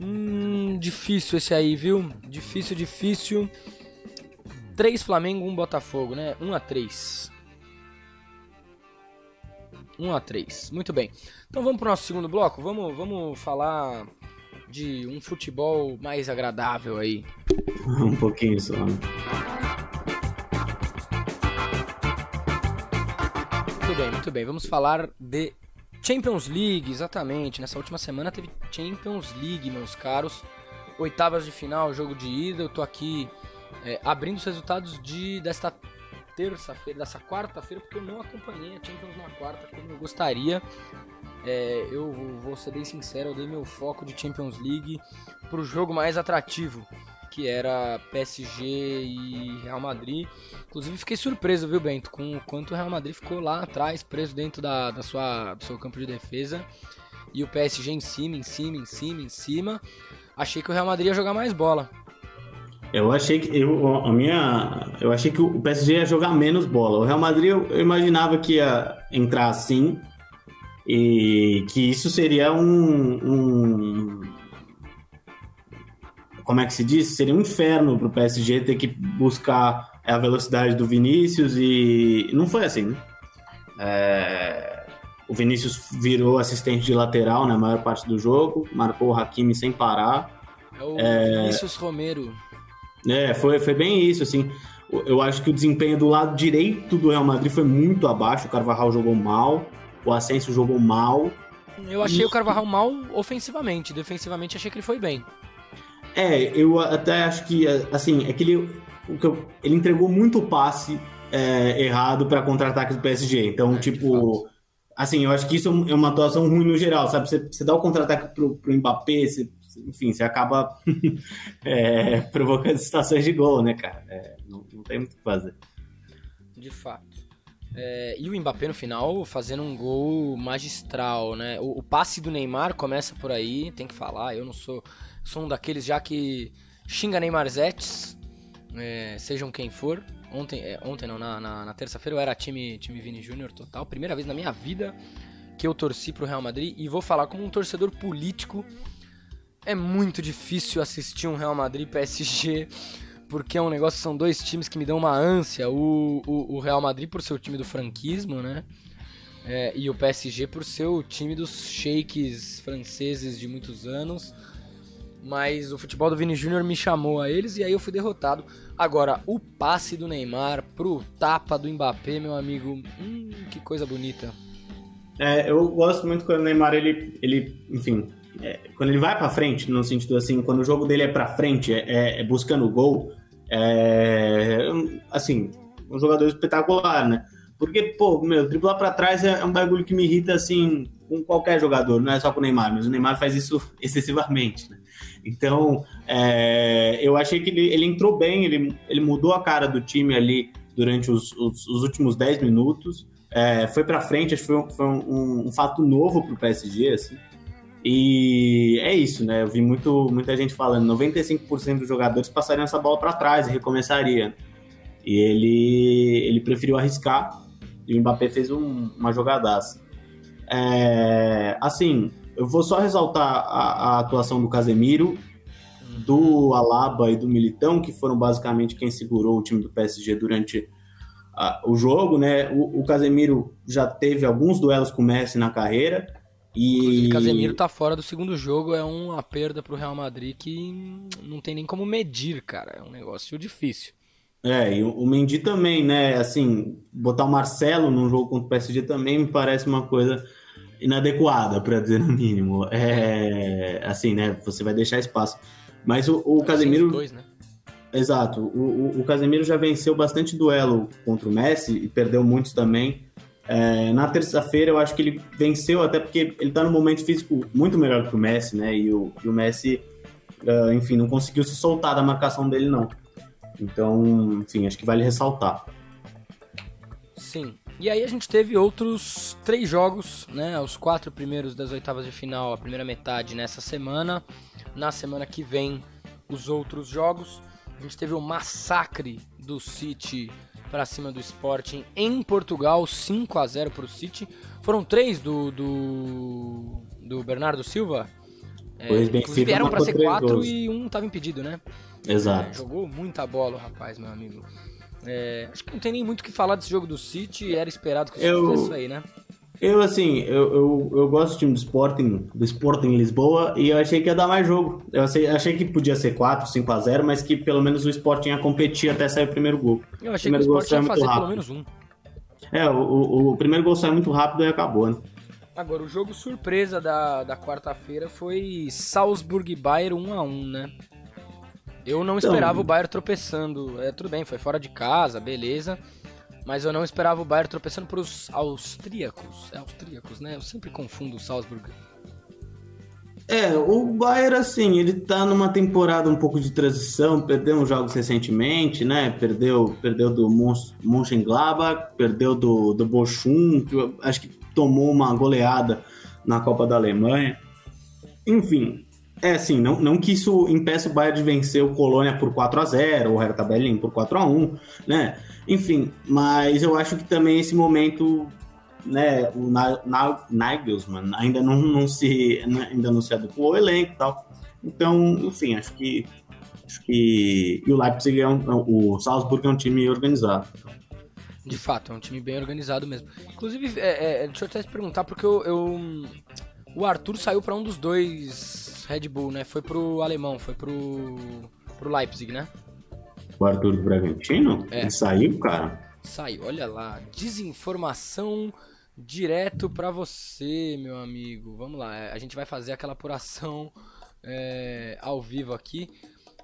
Hum, difícil esse aí, viu? Difícil, difícil. 3 Flamengo, 1 Botafogo, né? 1 a 3. 1 a 3. Muito bem. Então vamos pro nosso segundo bloco. Vamos, vamos falar de um futebol mais agradável aí. um pouquinho só. Né? Muito bem, muito bem. Vamos falar de Champions League, exatamente. Nessa última semana teve Champions League, meus caros. Oitavas de final, jogo de ida. Eu tô aqui é, abrindo os resultados de desta terça-feira, dessa quarta-feira, porque eu não acompanhei a Champions na quarta como eu gostaria. É, eu vou ser bem sincero, eu dei meu foco de Champions League pro jogo mais atrativo, que era PSG e Real Madrid. Inclusive fiquei surpreso, viu, Bento, com o quanto o Real Madrid ficou lá atrás, preso dentro da, da sua, do seu campo de defesa. E o PSG em cima, em cima, em cima, em cima. Achei que o Real Madrid ia jogar mais bola. Eu achei que eu, a minha, eu achei que o PSG ia jogar menos bola. O Real Madrid eu, eu imaginava que ia entrar assim e que isso seria um, um como é que se diz? Seria um inferno para o PSG ter que buscar a velocidade do Vinícius e não foi assim, né? É... O Vinícius virou assistente de lateral na maior parte do jogo, marcou o Hakimi sem parar. É o é... Vinícius Romero. É, foi, foi bem isso, assim. Eu acho que o desempenho do lado direito do Real Madrid foi muito abaixo. O Carvajal jogou mal, o Asensio jogou mal. Eu achei e... o Carvajal mal ofensivamente, defensivamente achei que ele foi bem. É, eu até acho que, assim, é que ele, ele entregou muito passe é, errado para contra-ataque do PSG. Então, é, tipo, assim, eu acho que isso é uma atuação ruim no geral, sabe? Você, você dá o contra-ataque pro, pro Mbappé, você, enfim, você acaba é, provocando situações de gol, né, cara? É, não, não, tem muito o que fazer. De fato. É, e o Mbappé no final fazendo um gol magistral, né? O, o passe do Neymar começa por aí, tem que falar. Eu não sou Sou um daqueles já que xinga Neymar Zetes, é, sejam quem for. Ontem, é, ontem não, na, na, na terça-feira eu era time, time Vini Júnior total. Primeira vez na minha vida que eu torci pro Real Madrid. E vou falar como um torcedor político. É muito difícil assistir um Real Madrid PSG porque é um negócio são dois times que me dão uma ânsia. O, o, o Real Madrid por ser o time do franquismo, né? É, e o PSG por ser o time dos sheiks franceses de muitos anos. Mas o futebol do Vini Júnior me chamou a eles e aí eu fui derrotado. Agora, o passe do Neymar pro tapa do Mbappé, meu amigo, hum, que coisa bonita. É, eu gosto muito quando o Neymar, ele, ele enfim, é, quando ele vai para frente, no sentido assim, quando o jogo dele é para frente, é, é, é buscando o gol, é, assim, um jogador espetacular, né? Porque, pô, meu, driblar para trás é um bagulho que me irrita, assim, com qualquer jogador, não é só com o Neymar, mas o Neymar faz isso excessivamente, né? Então, é, eu achei que ele, ele, entrou bem, ele, ele mudou a cara do time ali durante os, os, os últimos 10 minutos, é, foi para frente, acho que foi, um, foi um, um, fato novo pro PSG, assim. E é isso, né? Eu vi muito, muita gente falando, 95% dos jogadores passariam essa bola para trás e recomeçaria. E ele, ele preferiu arriscar e o Mbappé fez um, uma jogadaça. É, assim, eu vou só ressaltar a, a, atuação do Casemiro, do Alaba e do Militão, que foram basicamente quem segurou o time do PSG durante a, o jogo, né? O, o, Casemiro já teve alguns duelos com o Messi na carreira. E o Casemiro tá fora do segundo jogo, é uma perda pro Real Madrid que não tem nem como medir, cara. É um negócio difícil. É, e o Mendy também, né? Assim, botar o Marcelo num jogo contra o PSG também me parece uma coisa inadequada, para dizer no mínimo. É, assim, né? Você vai deixar espaço. Mas o, o Casemiro. Dois, né? Exato. O, o, o, Casemiro já venceu bastante duelo contra o Messi e perdeu muitos também. É, na terça-feira eu acho que ele venceu, até porque ele tá num momento físico muito melhor que o Messi, né? E o, e o Messi, uh, enfim, não conseguiu se soltar da marcação dele, não. Então, enfim, acho que vale ressaltar. Sim. E aí a gente teve outros três jogos, né? Os quatro primeiros das oitavas de final, a primeira metade nessa semana. Na semana que vem, os outros jogos. A gente teve o massacre do City para cima do Sporting em Portugal, 5 a 0 para o City. Foram três do, do, do Bernardo Silva. É, inclusive eram para ser quatro e um estava impedido, né? Exato. É, jogou muita bola o rapaz, meu amigo. É, acho que não tem nem muito o que falar desse jogo do City, era esperado que eu, isso aí, né? Eu, assim, eu, eu, eu, gosto do time do Sporting, do Sporting Lisboa, e eu achei que ia dar mais jogo. Eu achei, achei que podia ser 4, 5 a 0 mas que pelo menos o Sporting ia competir até sair o primeiro gol. Eu achei que o Sporting ia fazer pelo menos um. É, o, o, o, primeiro gol saiu muito rápido e acabou, né? Agora, o jogo surpresa da, da quarta-feira foi Salzburg Bayern 1x1, né? Eu não então, esperava o Bayern tropeçando. É, tudo bem, foi fora de casa, beleza. Mas eu não esperava o Bayern tropeçando para os austríacos. É austríacos, né? Eu sempre confundo o Salzburg. É, o Bayern, assim, ele tá numa temporada um pouco de transição, perdeu uns jogos recentemente, né? Perdeu, perdeu do Mönchengladbach, perdeu do, do Bochum, que acho que tomou uma goleada na Copa da Alemanha. Enfim, é, assim, não, não que isso impeça o Bayern de vencer o Colônia por 4 a 0 o Hertha Berlin por 4 a 1 né? Enfim, mas eu acho que também esse momento, né, o Nagelsmann ainda não, não se ainda não se adequou ao elenco e tal. Então, enfim, acho que acho que e o Leipzig é um, o Salzburg é um time organizado. De fato, é um time bem organizado mesmo. Inclusive, é, é, deixa eu até te perguntar, porque eu, eu o Arthur saiu para um dos dois Red Bull, né? Foi pro alemão, foi pro, pro Leipzig, né? O Arthur do Bragantino? É. Ele saiu, cara? Saiu, olha lá. Desinformação direto para você, meu amigo. Vamos lá, é, a gente vai fazer aquela apuração é, ao vivo aqui.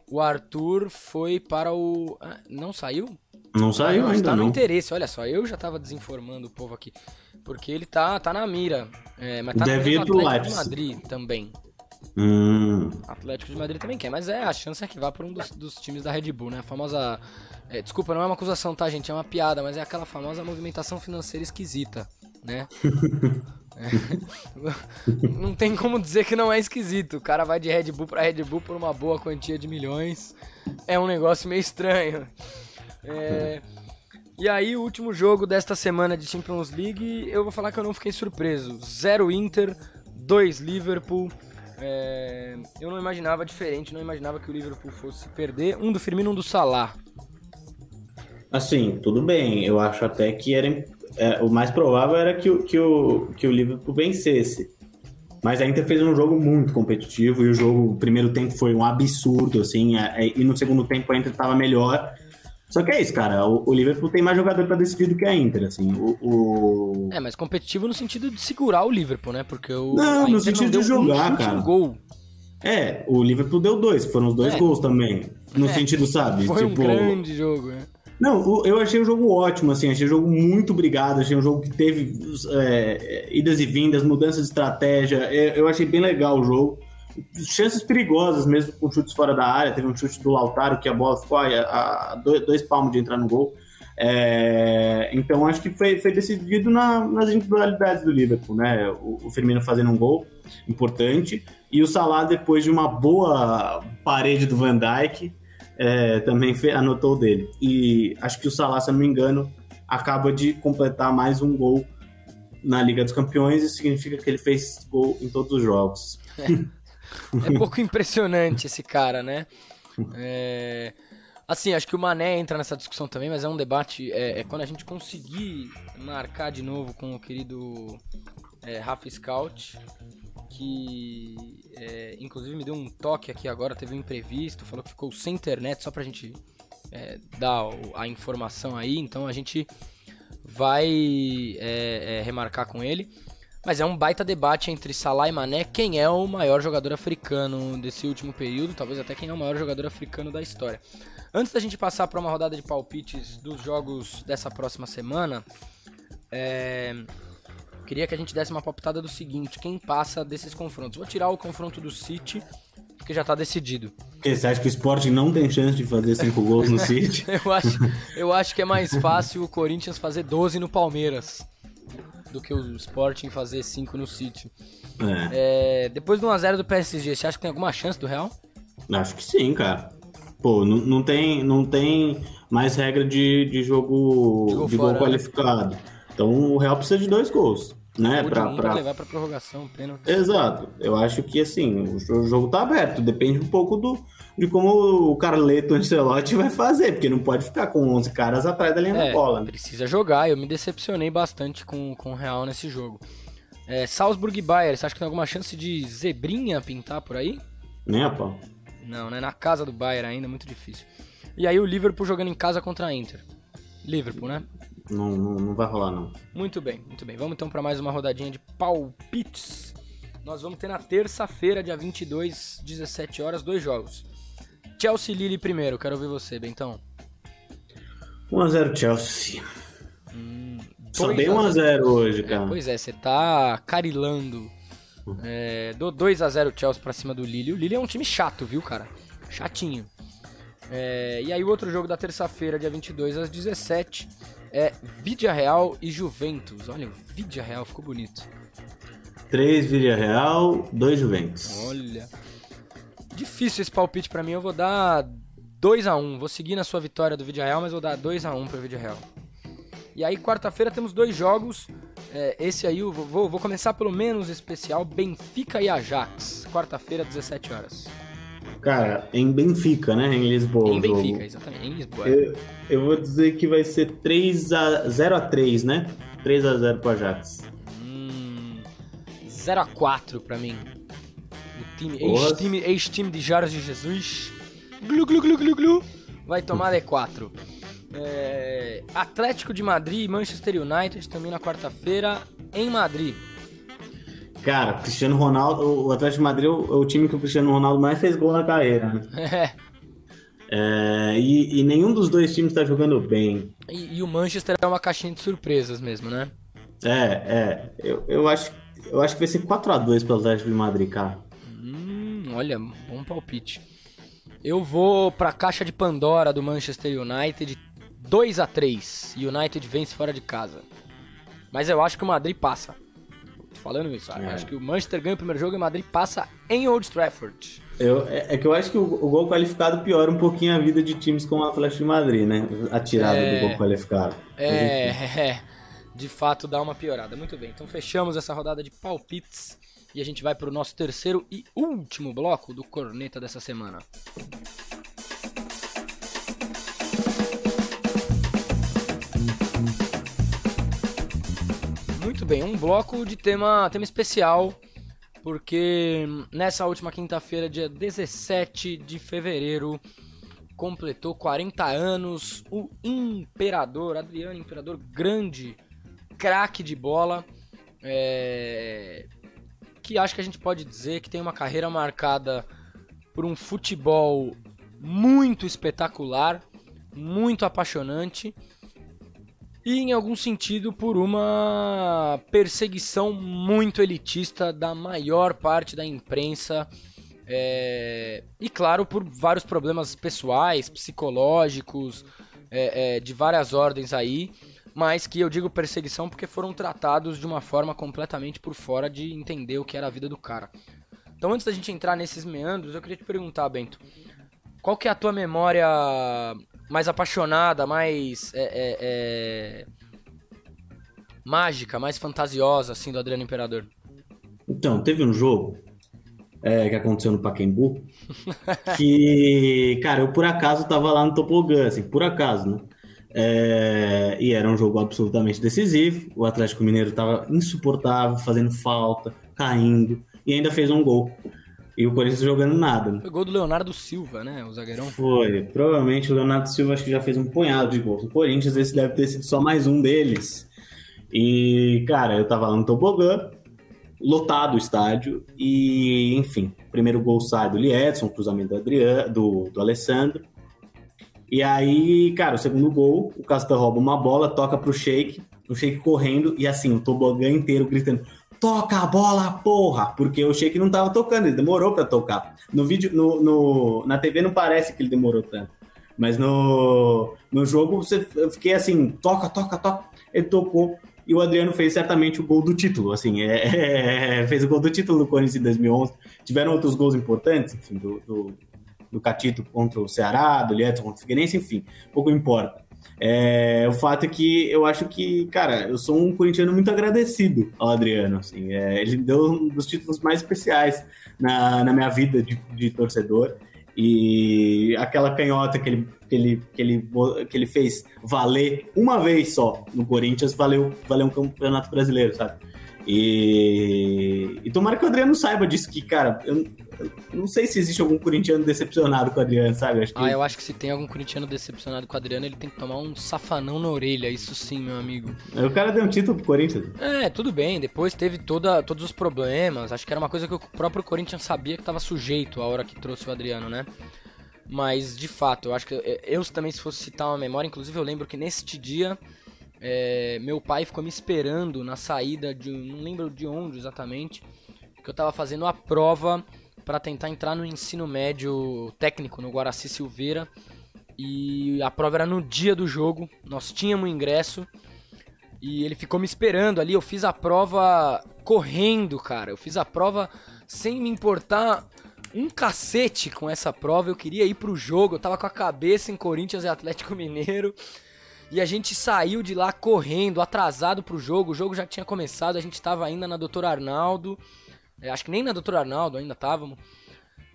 O Arthur foi para o. Ah, não saiu? Não saiu ainda. Está no interesse, olha só, eu já tava desinformando o povo aqui. Porque ele tá, tá na mira. É, mas tá Deve ir pro Leipzig. de Madrid também. Hum. Atlético de Madrid também quer, mas é a chance é que vá para um dos, dos, times da Red Bull, né? A famosa. É, desculpa, não é uma acusação, tá, gente? É uma piada, mas é aquela famosa movimentação financeira esquisita, né? é. Não tem como dizer que não é esquisito. O cara vai de Red Bull para Red Bull por uma boa quantia de milhões. É um negócio meio estranho. É. E aí, o último jogo desta semana de Champions League, eu vou falar que eu não fiquei surpreso. Zero Inter, 2 Liverpool. É, eu não imaginava diferente, não imaginava que o Liverpool fosse perder. Um do Firmino, um do Salah. Assim, tudo bem. Eu acho até que era, é, o mais provável era que, que, o, que o Liverpool vencesse. Mas a Inter fez um jogo muito competitivo e o jogo, o primeiro tempo foi um absurdo, assim, é, e no segundo tempo a Inter estava melhor. Só que é isso, cara. O, o Liverpool tem mais jogador para decidir do que a Inter, assim. O, o, É, mas competitivo no sentido de segurar o Liverpool, né? Porque o. Não, no sentido de jogar, um cara. gol. É, o Liverpool deu dois, foram os dois É. gols também. No É. sentido, sabe? Foi um tipo, grande jogo, né? Não, eu achei o jogo ótimo, assim, achei o jogo muito brigado, achei um jogo que teve é, idas e vindas, mudanças de estratégia, eu, eu achei bem legal o jogo. Chances perigosas mesmo, com chutes fora da área, teve um chute do Lautaro que a bola ficou a, a dois, dois palmos de entrar no gol. É, então acho que foi, foi decidido na- nas individualidades do Liverpool, né? O, o Firmino fazendo um gol importante e o Salah depois de uma boa parede do Van Dijk é, também fe- anotou dele. E acho que o Salah, se eu não me engano, acaba de completar mais um gol na Liga dos Campeões. Isso significa que ele fez gol em todos os jogos. É um pouco impressionante esse cara, né? É, Assim, acho que o Mané entra nessa discussão também, mas é um debate. É, é quando a gente conseguir marcar de novo com o querido é, Rafa Scout, que é, inclusive me deu um toque aqui agora, teve um imprevisto, falou que ficou sem internet, só pra gente é, dar a informação aí, então a gente vai é, é, remarcar com ele. Mas é um baita debate entre Salah e Mané, quem é o maior jogador africano desse último período, talvez até quem é o maior jogador africano da história. Antes da gente passar para uma rodada de palpites dos jogos dessa próxima semana, é, queria que a gente desse uma palpitada do seguinte: quem passa desses confrontos? Vou tirar o confronto do City, porque já tá decidido. Porque você acha que o Sport não tem chance de fazer cinco gols no City? Eu acho, eu acho que é mais fácil o Corinthians fazer 12 no Palmeiras do que o Sporting fazer 5 no City. É, É, depois do 1x0 do PSG, você acha que tem alguma chance do Real? acho que sim, cara. Pô, não, não, tem, não tem mais regra de, de jogo De gol de fora, gol né? qualificado. Então o Real precisa de dois gols, né? Pra, um pra- levar pra prorrogação, pênalti. Exato. Eu acho que assim, o jo- o jogo tá aberto. Depende um pouco do, de como o Carleto Ancelotti vai fazer, porque não pode ficar com 11 caras atrás da linha da É, bola. né? precisa jogar. Eu me decepcionei bastante com, com o Real nesse jogo. É, Salzburg e Bayern, você acha que tem alguma chance de zebrinha pintar por aí? Nem a pau. Não, né? Na casa do Bayern ainda, muito difícil. E aí o Liverpool jogando em casa contra a Inter. Liverpool, né? Não, não, não vai rolar, não. Muito bem, muito bem. Vamos então para mais uma rodadinha de palpites. Nós vamos ter na terça-feira, dia 22, 17 horas, dois jogos. Chelsea Lille primeiro, quero ouvir você, Bentão. 1x0 Chelsea. Só Dois dei a 1x0 hoje, É, cara. pois é, você tá carilando. É, dou 2x0 Chelsea pra cima do Lille. O Lille é um time chato, viu, cara? Chatinho. É, e aí o outro jogo da terça-feira, dia 22 às 17 é Vidia Real e Juventus. Olha, Vidia Real ficou bonito. 3 Vila Real, 2 Juventus. Olha. Difícil esse palpite pra mim. Eu vou dar 2x1. Vou seguir na sua vitória do Vidia Real, mas vou dar 2x1 pro Vidia Real. E aí, quarta-feira, temos dois jogos. É, esse aí, eu vou- vou, vou começar pelo menos especial: Benfica e Ajax. Quarta-feira, 17 horas. Cara, em Benfica, né? Em Lisboa. em o jogo. Benfica, exatamente. Em Lisboa. Eu, eu vou dizer que vai ser 3 a 0 a 3, né? 3 a 0 pro Ajax. Hum, 0x4 pra mim. O time, ex-time, ex-time de Jorge Jesus. Glu, glu, glu, glu, glu. Vai tomar D4. É, Atlético de Madrid e Manchester United também na quarta-feira em Madrid. Cara, Cristiano Ronaldo, o Atlético de Madrid é o, é o time que o Cristiano Ronaldo mais fez gol na carreira, né? É, É, e, e nenhum dos dois times tá jogando bem. e, e o Manchester é uma caixinha de surpresas mesmo, né? É, é. Eu, eu, acho, eu acho que vai ser 4x2 pro Atlético de Madrid, cara. Hum, olha, bom palpite. Eu vou pra caixa de Pandora do Manchester United 2 a 3 United vence fora de casa. Mas eu acho que o Madrid passa. Falando isso. É. Acho que o Manchester ganha o primeiro jogo e o Madrid passa em Old Trafford. Eu, é, é que eu acho que o, o gol qualificado piora um pouquinho a vida de times como o Atlético de Madrid, né? A tirada É. do gol qualificado. Enfim. É, é, de fato dá uma piorada. Muito bem, então fechamos essa rodada de palpites e a gente vai pro nosso terceiro e último bloco do Corneta dessa semana. Muito bem, um bloco de tema, tema especial, porque nessa última quinta-feira, dia 17 de fevereiro, completou 40 anos, o Imperador, Adriano Imperador, grande craque de bola, é... que acho que a gente pode dizer que tem uma carreira marcada por um futebol muito espetacular, muito apaixonante e em algum sentido por uma perseguição muito elitista da maior parte da imprensa é, e claro por vários problemas pessoais, psicológicos, é, é, de várias ordens aí, mas que eu digo perseguição porque foram tratados de uma forma completamente por fora de entender o que era a vida do cara. Então antes da gente entrar nesses meandros, eu queria te perguntar, Bento, qual que é a tua memória mais apaixonada, mais é, é, é, mágica, mais fantasiosa, assim, do Adriano Imperador? Então, teve um jogo é, que aconteceu no Pacaembu que, cara, eu por acaso tava lá no Topogã, assim, por acaso, né? É, e era um jogo absolutamente decisivo. O Atlético Mineiro tava insuportável, fazendo falta, caindo, e ainda fez um gol. E o Corinthians jogando nada. Foi gol do Leonardo Silva, né? O zagueirão. Foi. Provavelmente o Leonardo Silva acho que já fez um punhado de gols. O Corinthians, esse deve ter sido só mais um deles. E, cara, eu tava lá no Tobogã, lotado o estádio, e, enfim, primeiro gol sai do Liedson, cruzamento do, Adriano, do, do Alessandro. E aí, cara, o segundo gol, o Castan rouba uma bola, toca pro Sheik, o Sheik correndo, e assim, o tobogã inteiro gritando: toca a bola, porra! Porque achei que não tava tocando, ele demorou para tocar. No vídeo, no, no, na TV não parece que ele demorou tanto. Mas no, no jogo você, eu fiquei assim, toca, toca, toca. Ele tocou e o Adriano fez certamente o gol do título, assim, é, é, fez o gol do título do Corinthians em 2011. Tiveram outros gols importantes, enfim, do, do, do Catito contra o Ceará, do Lieto contra o Figueirense, enfim, pouco importa. É, o fato é que eu acho que, cara, eu sou um corintiano muito agradecido ao Adriano. Assim, é, ele deu um dos títulos mais especiais na, na minha vida de, de torcedor. E aquela canhota que ele, que, ele, que, ele, que ele fez valer uma vez só no Corinthians, valeu, valeu um campeonato brasileiro, sabe? E, e tomara que o Adriano saiba disso, que, cara, eu, não sei se existe algum corintiano decepcionado com o Adriano, sabe? Acho que... Ah, eu acho que se tem algum corintiano decepcionado com o Adriano, ele tem que tomar um safanão na orelha, isso sim, meu amigo. O cara deu um título pro Corinthians. É, tudo bem, depois teve toda, todos os problemas, acho que era uma coisa que o próprio Corinthians sabia que tava sujeito a hora que trouxe o Adriano, né? Mas, de fato, eu acho que eu também, se fosse citar uma memória, inclusive eu lembro que neste dia é, meu pai ficou me esperando na saída de. Não lembro de onde exatamente. Que eu tava fazendo a prova para tentar entrar no ensino médio técnico no Guaraci Silveira. E a prova era no dia do jogo. Nós tínhamos ingresso. E ele ficou me esperando ali. Eu fiz a prova correndo, cara. Eu fiz a prova sem me importar um cacete com essa prova. Eu queria ir pro jogo. Eu tava com a cabeça em Corinthians e Atlético Mineiro. E a gente saiu de lá correndo, atrasado pro jogo. O jogo já tinha começado, a gente tava ainda na Doutor Arnaldo. É, acho que nem na Doutor Arnaldo ainda távamos.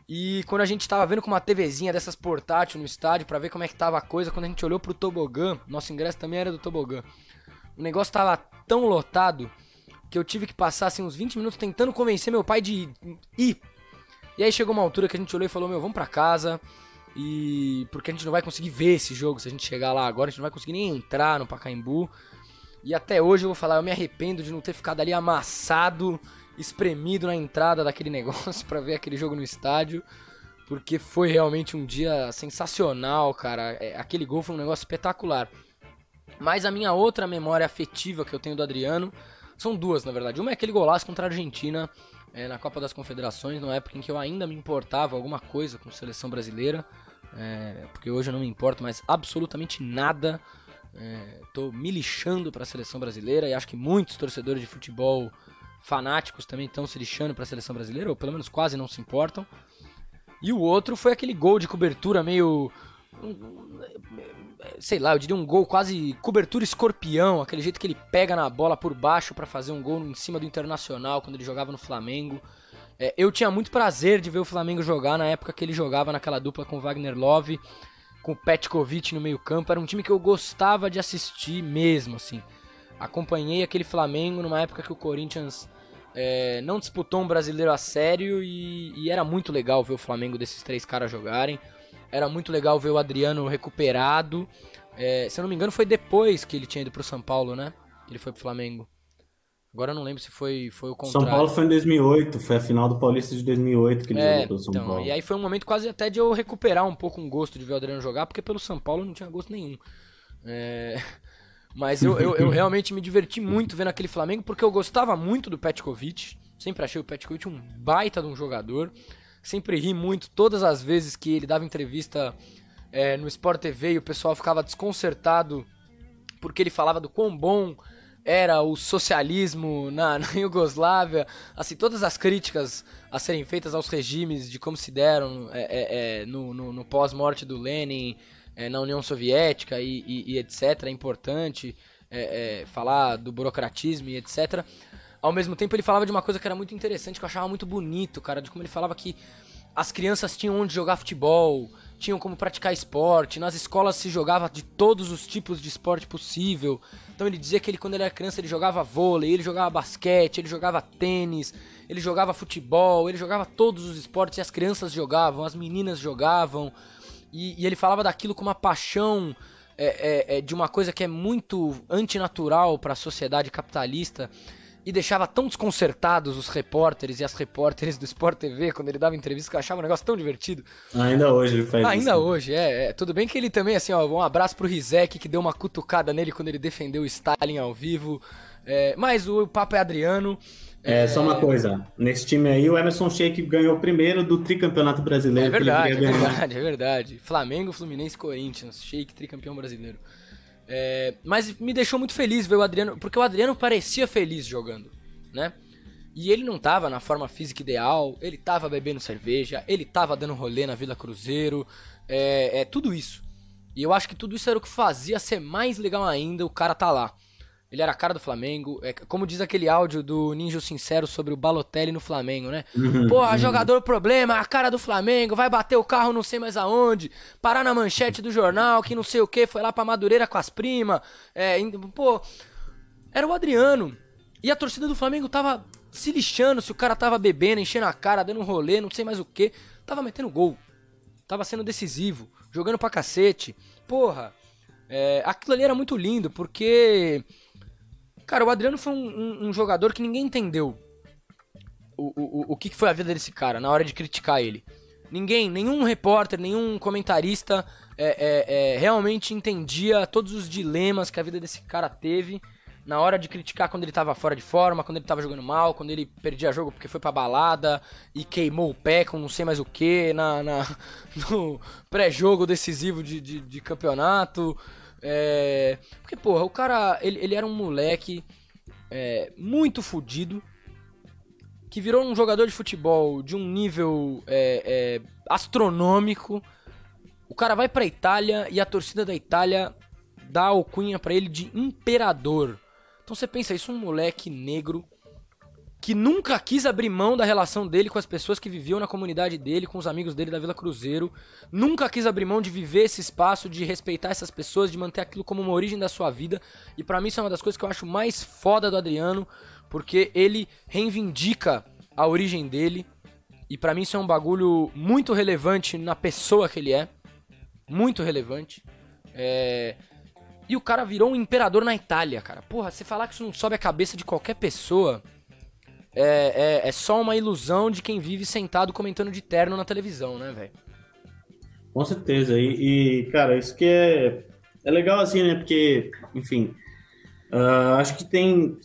E quando a gente tava vendo com uma TVzinha dessas portátil no estádio para ver como é que tava a coisa, quando a gente olhou pro tobogã, nosso ingresso também era do tobogã. O negócio tava tão lotado que eu tive que passar assim uns 20 minutos tentando convencer meu pai de ir. E aí chegou uma altura que a gente olhou e falou: "Meu, vamos para casa". E porque a gente não vai conseguir ver esse jogo se a gente chegar lá agora, a gente não vai conseguir nem entrar no Pacaembu. E até hoje eu vou falar, eu me arrependo de não ter ficado ali amassado, espremido na entrada daquele negócio para ver aquele jogo no estádio, porque foi realmente um dia sensacional, cara. É, aquele gol foi um negócio espetacular. Mas a minha outra memória afetiva que eu tenho do Adriano são duas, na verdade. Uma é aquele golaço contra a Argentina é, na Copa das Confederações, na época em que eu ainda me importava alguma coisa com seleção brasileira, é, porque hoje eu não me importo mais absolutamente nada. Estou é, me lixando para a seleção brasileira e acho que muitos torcedores de futebol fanáticos também estão se lixando para a seleção brasileira, ou pelo menos quase não se importam. E o outro foi aquele gol de cobertura meio sei lá, eu diria um gol quase cobertura escorpião, aquele jeito que ele pega na bola por baixo para fazer um gol em cima do Internacional quando ele jogava no Flamengo. É, eu tinha muito prazer de ver o Flamengo jogar na época que ele jogava naquela dupla com Wagner Love, com o Petkovic no meio-campo. Era um time que eu gostava de assistir mesmo, assim. Acompanhei aquele Flamengo numa época que o Corinthians é, não disputou um brasileiro a sério e, e era muito legal ver o Flamengo desses três caras jogarem. era muito legal ver o Adriano recuperado. É, se eu não me engano, foi depois que ele tinha ido pro São Paulo, né? Ele foi pro Flamengo. Agora eu não lembro se foi, foi o contrário. São Paulo foi em 2008, foi a final do Paulista de 2008 que ele é, jogou pelo São então, Paulo. E aí foi um momento quase até de eu recuperar um pouco um gosto de ver o Adriano jogar, porque pelo São Paulo não tinha gosto nenhum. É... Mas eu, eu, eu, realmente me diverti muito vendo aquele Flamengo, porque eu gostava muito do Petkovic. Sempre achei o Petkovic um baita de um jogador. Sempre ri muito todas as vezes que ele dava entrevista é, no Sport TV e o pessoal ficava desconcertado porque ele falava do quão bom era o socialismo na, na Iugoslávia, assim, todas as críticas a serem feitas aos regimes de como se deram é, é, é no, no, no pós-morte do Lenin é, na União Soviética e, e, e etc. É importante é, falar do burocratismo e etc. Ao mesmo tempo, ele falava de uma coisa que era muito interessante, que eu achava muito bonito, cara, de como ele falava que as crianças tinham onde jogar futebol, tinham como praticar esporte, nas escolas se jogava de todos os tipos de esporte possível. Então ele dizia que ele quando ele era criança ele jogava vôlei, ele jogava basquete, ele jogava tênis, ele jogava futebol, ele jogava todos os esportes e as crianças jogavam, as meninas jogavam. E, e ele falava daquilo com uma paixão é, é, é de uma coisa que é muito antinatural para a sociedade capitalista e deixava tão desconcertados os repórteres e as repórteres do Sport TV quando ele dava entrevista que eu achava um negócio tão divertido. Ainda hoje ele faz Ainda isso. hoje, é, é, Tudo bem que ele também, assim, ó, um abraço pro Rizek que deu uma cutucada nele quando ele defendeu o Stalin ao vivo. É, mas o papo é Adriano. É, só uma coisa, nesse time aí o Emerson Sheik ganhou o primeiro do tricampeonato brasileiro. É verdade, é verdade, é verdade. Flamengo, Fluminense, Corinthians, Sheik tricampeão brasileiro. É, mas me deixou muito feliz ver o Adriano, porque o Adriano parecia feliz jogando, né? E ele não tava na forma física ideal, ele tava bebendo cerveja, ele tava dando rolê na Vila Cruzeiro, é, é tudo isso. E eu acho que tudo isso era o que fazia ser mais legal ainda o cara tá lá. Ele era a cara do Flamengo. É, como diz aquele áudio do Ninja Sincero sobre o Balotelli no Flamengo, né? Uhum, Porra, uhum. jogador problema, a cara do Flamengo, vai bater o carro não sei mais aonde, parar na manchete do jornal, que não sei o que, foi lá pra Madureira com as primas. É, pô, era o Adriano. E a torcida do Flamengo tava se lixando se o cara tava bebendo, enchendo a cara, dando um rolê, não sei mais o que. Tava metendo gol. Tava sendo decisivo, jogando pra cacete. Porra, é, aquilo ali era muito lindo, porque Cara, o Adriano foi um, um, um jogador que ninguém entendeu o, o, o que foi a vida desse cara na hora de criticar ele. Ninguém, nenhum repórter, nenhum comentarista é, é, é, realmente entendia todos os dilemas que a vida desse cara teve na hora de criticar quando ele tava fora de forma, quando ele tava jogando mal, quando ele perdia jogo porque foi pra balada e queimou o pé com não sei mais o que na, na, no pré-jogo decisivo de, de, de campeonato. É, porque, porra, o cara, ele, ele era um moleque é, muito fodido, que virou um jogador de futebol de um nível é, é, astronômico. O cara vai pra Itália e a torcida da Itália dá alcunha para ele de imperador. Então você pensa isso, um moleque negro que nunca quis abrir mão da relação dele com as pessoas que viviam na comunidade dele, com os amigos dele da Vila Cruzeiro, nunca quis abrir mão de viver esse espaço, de respeitar essas pessoas, de manter aquilo como uma origem da sua vida. E para mim isso é uma das coisas que eu acho mais foda do Adriano, porque ele reivindica a origem dele. E para mim isso é um bagulho muito relevante na pessoa que ele é, muito relevante. É... E o cara virou um imperador na Itália, cara. Porra, você falar que isso não sobe a cabeça de qualquer pessoa é, é, é só uma ilusão de quem vive sentado comentando de terno na televisão, né, velho? Com certeza. E, e, cara, isso que é, é legal assim, né? Porque, enfim, uh, acho que tem,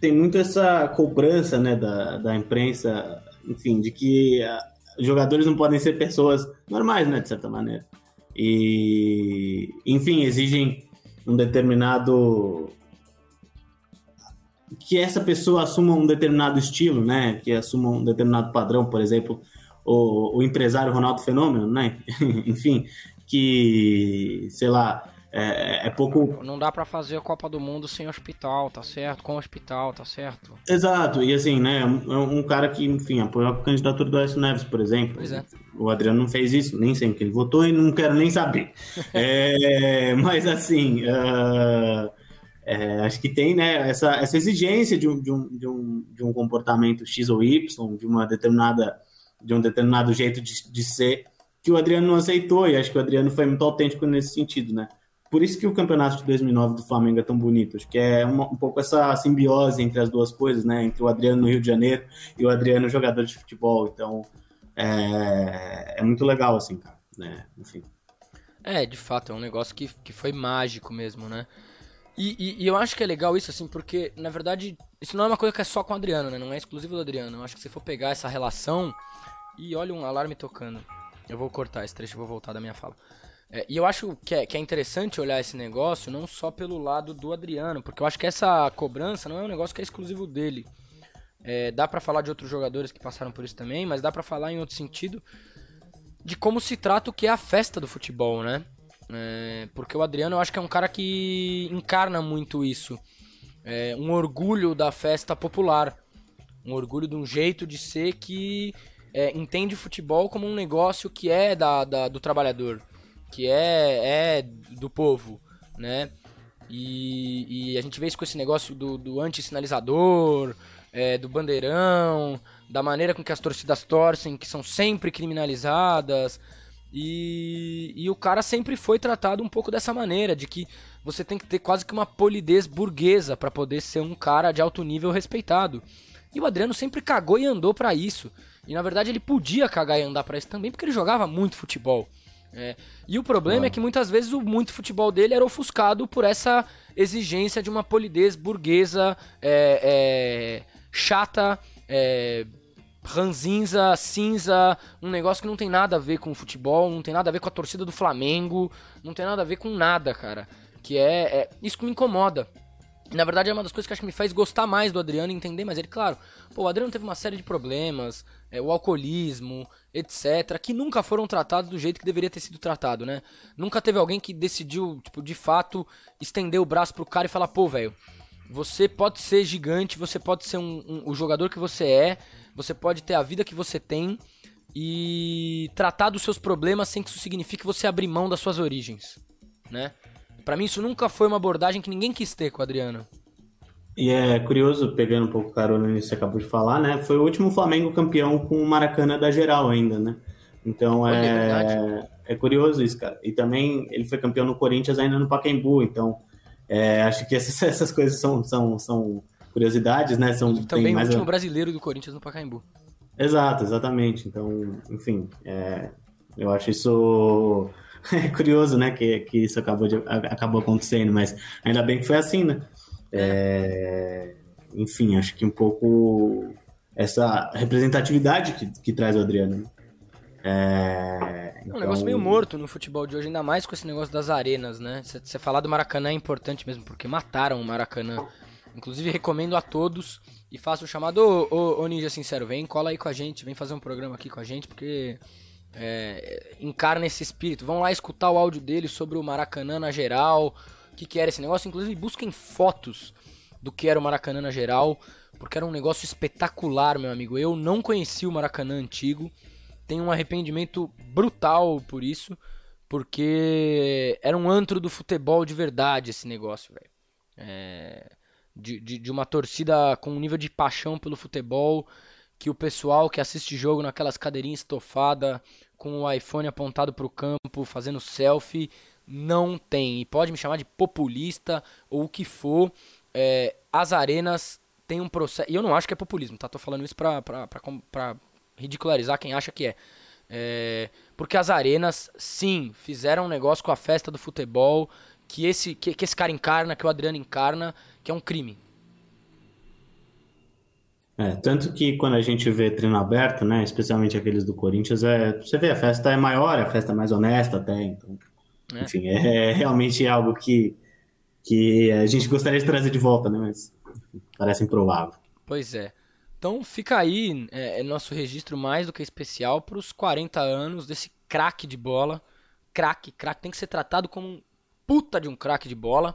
tem muito essa cobrança, né, da, da imprensa, enfim, de que uh, jogadores não podem ser pessoas normais, né, de certa maneira. E, enfim, exigem um determinado que essa pessoa assuma um determinado estilo, né? Que assuma um determinado padrão, por exemplo, o, o empresário Ronaldo Fenômeno, né? Enfim, que, sei lá, é, é, pouco. Não dá para fazer a Copa do Mundo sem hospital, tá certo? Com hospital, tá certo? Exato, e assim, né? Um, um cara que, enfim, apoiou a candidatura do Aécio Neves, por exemplo. É. O Adriano não fez isso, nem sei que ele votou e não quero nem saber. é, mas assim. Uh é, acho que tem né, essa, essa exigência de um, de, um, de, um, de um comportamento X ou Y, de uma determinada de um determinado jeito de, de ser que o Adriano não aceitou, e acho que o Adriano foi muito autêntico nesse sentido, né? Por isso que o campeonato de 2009 do Flamengo é tão bonito, acho que é uma, um pouco essa simbiose entre as duas coisas, né? Entre o Adriano no Rio de Janeiro e o Adriano jogador de futebol, então é, é muito legal, assim, cara, né? Enfim. É, de fato, é um negócio que, que foi mágico mesmo, né? E, e, e, eu acho que é legal isso, assim, porque, na verdade, isso não é uma coisa que é só com o Adriano, né? Não é exclusivo do Adriano. Eu acho que se for pegar essa relação. E olha um alarme tocando. Eu vou cortar esse trecho e vou voltar da minha fala. É, e eu acho que é, que é interessante olhar esse negócio não só pelo lado do Adriano, porque eu acho que essa cobrança não é um negócio que é exclusivo dele. É, dá para falar de outros jogadores que passaram por isso também, mas dá para falar em outro sentido de como se trata o que é a festa do futebol, né? É, porque o Adriano eu acho que é um cara que encarna muito isso. É, um orgulho da festa popular. Um orgulho de um jeito de ser que é, entende futebol como um negócio que é da, da, do trabalhador, que é, é do povo, né? E, e a gente vê isso com esse negócio do, do anti-sinalizador, é, do bandeirão, da maneira com que as torcidas torcem, que são sempre criminalizadas. E, e o cara sempre foi tratado um pouco dessa maneira, de que você tem que ter quase que uma polidez burguesa para poder ser um cara de alto nível respeitado. E o Adriano sempre cagou e andou para isso. E na verdade ele podia cagar e andar para isso também, porque ele jogava muito futebol. É. E o problema é que muitas vezes o muito futebol dele era ofuscado por essa exigência de uma polidez burguesa é, é, chata, é, ranzinza, cinza, um negócio que não tem nada a ver com o futebol, não tem nada a ver com a torcida do Flamengo, não tem nada a ver com nada, cara. Que é, é isso que me incomoda. Na verdade, é uma das coisas que acho que me faz gostar mais do Adriano e entender, mas ele, claro, pô, o Adriano teve uma série de problemas, é, o alcoolismo, etc., que nunca foram tratados do jeito que deveria ter sido tratado, né? Nunca teve alguém que decidiu, tipo, de fato, estender o braço pro cara e falar, pô, velho, você pode ser gigante, você pode ser um, um, o jogador que você é, você pode ter a vida que você tem e tratar dos seus problemas sem que isso signifique você abrir mão das suas origens, né? Para mim isso nunca foi uma abordagem que ninguém quis ter com o Adriano. E é curioso, pegando um pouco carona nisso que você acabou de falar, né? Foi o último Flamengo campeão com o Maracanã da geral ainda, né? Então é, é, é, curioso isso, cara. E também ele foi campeão no Corinthians ainda no Pacaembu, então é, acho que essas, essas coisas são, são, são curiosidades, né? São, também o último brasileiro do Corinthians no Pacaembu. Exato, exatamente. Então, enfim, é, eu acho isso é curioso, né, que, que isso acabou, de, acabou acontecendo, mas ainda bem que foi assim, né? É, enfim, acho que um pouco essa representatividade que, que traz o Adriano. É, então... É um negócio meio então morto no futebol de hoje, ainda mais com esse negócio das arenas, né? Você falar do Maracanã é importante mesmo, porque mataram o Maracanã. Inclusive, recomendo a todos e faço o chamado, ô, ô, ô Ninja Sincero, vem, cola aí com a gente, vem fazer um programa aqui com a gente, porque é, encarna esse espírito. Vão lá escutar o áudio dele sobre o Maracanã na geral, o que, que era esse negócio. Inclusive, busquem fotos do que era o Maracanã na geral, porque era um negócio espetacular, meu amigo. Eu não conheci o Maracanã antigo, tenho um arrependimento brutal por isso, porque era um antro do futebol de verdade esse negócio, velho. É, de, de, de uma torcida com um nível de paixão pelo futebol que o pessoal que assiste jogo naquelas cadeirinhas estofadas, com o iPhone apontado para o campo, fazendo selfie, não tem. E pode me chamar de populista ou o que for. É, as arenas têm um processo. E eu não acho que é populismo, tá? Tô falando isso pra, pra, pra, pra ridicularizar quem acha que é. é. Porque as arenas, sim, fizeram um negócio com a festa do futebol que esse, que, que esse cara encarna, que o Adriano encarna, que é um crime. É, tanto que quando a gente vê treino aberto, né, especialmente aqueles do Corinthians, é, você vê a festa é maior, a festa é mais honesta até, então, é. enfim, é, é, realmente algo que, que a gente gostaria de trazer de volta, né, mas parece improvável. Pois é. Então fica aí é, é nosso registro mais do que especial para os 40 anos desse craque de bola, craque, craque, tem que ser tratado como um puta de um craque de bola,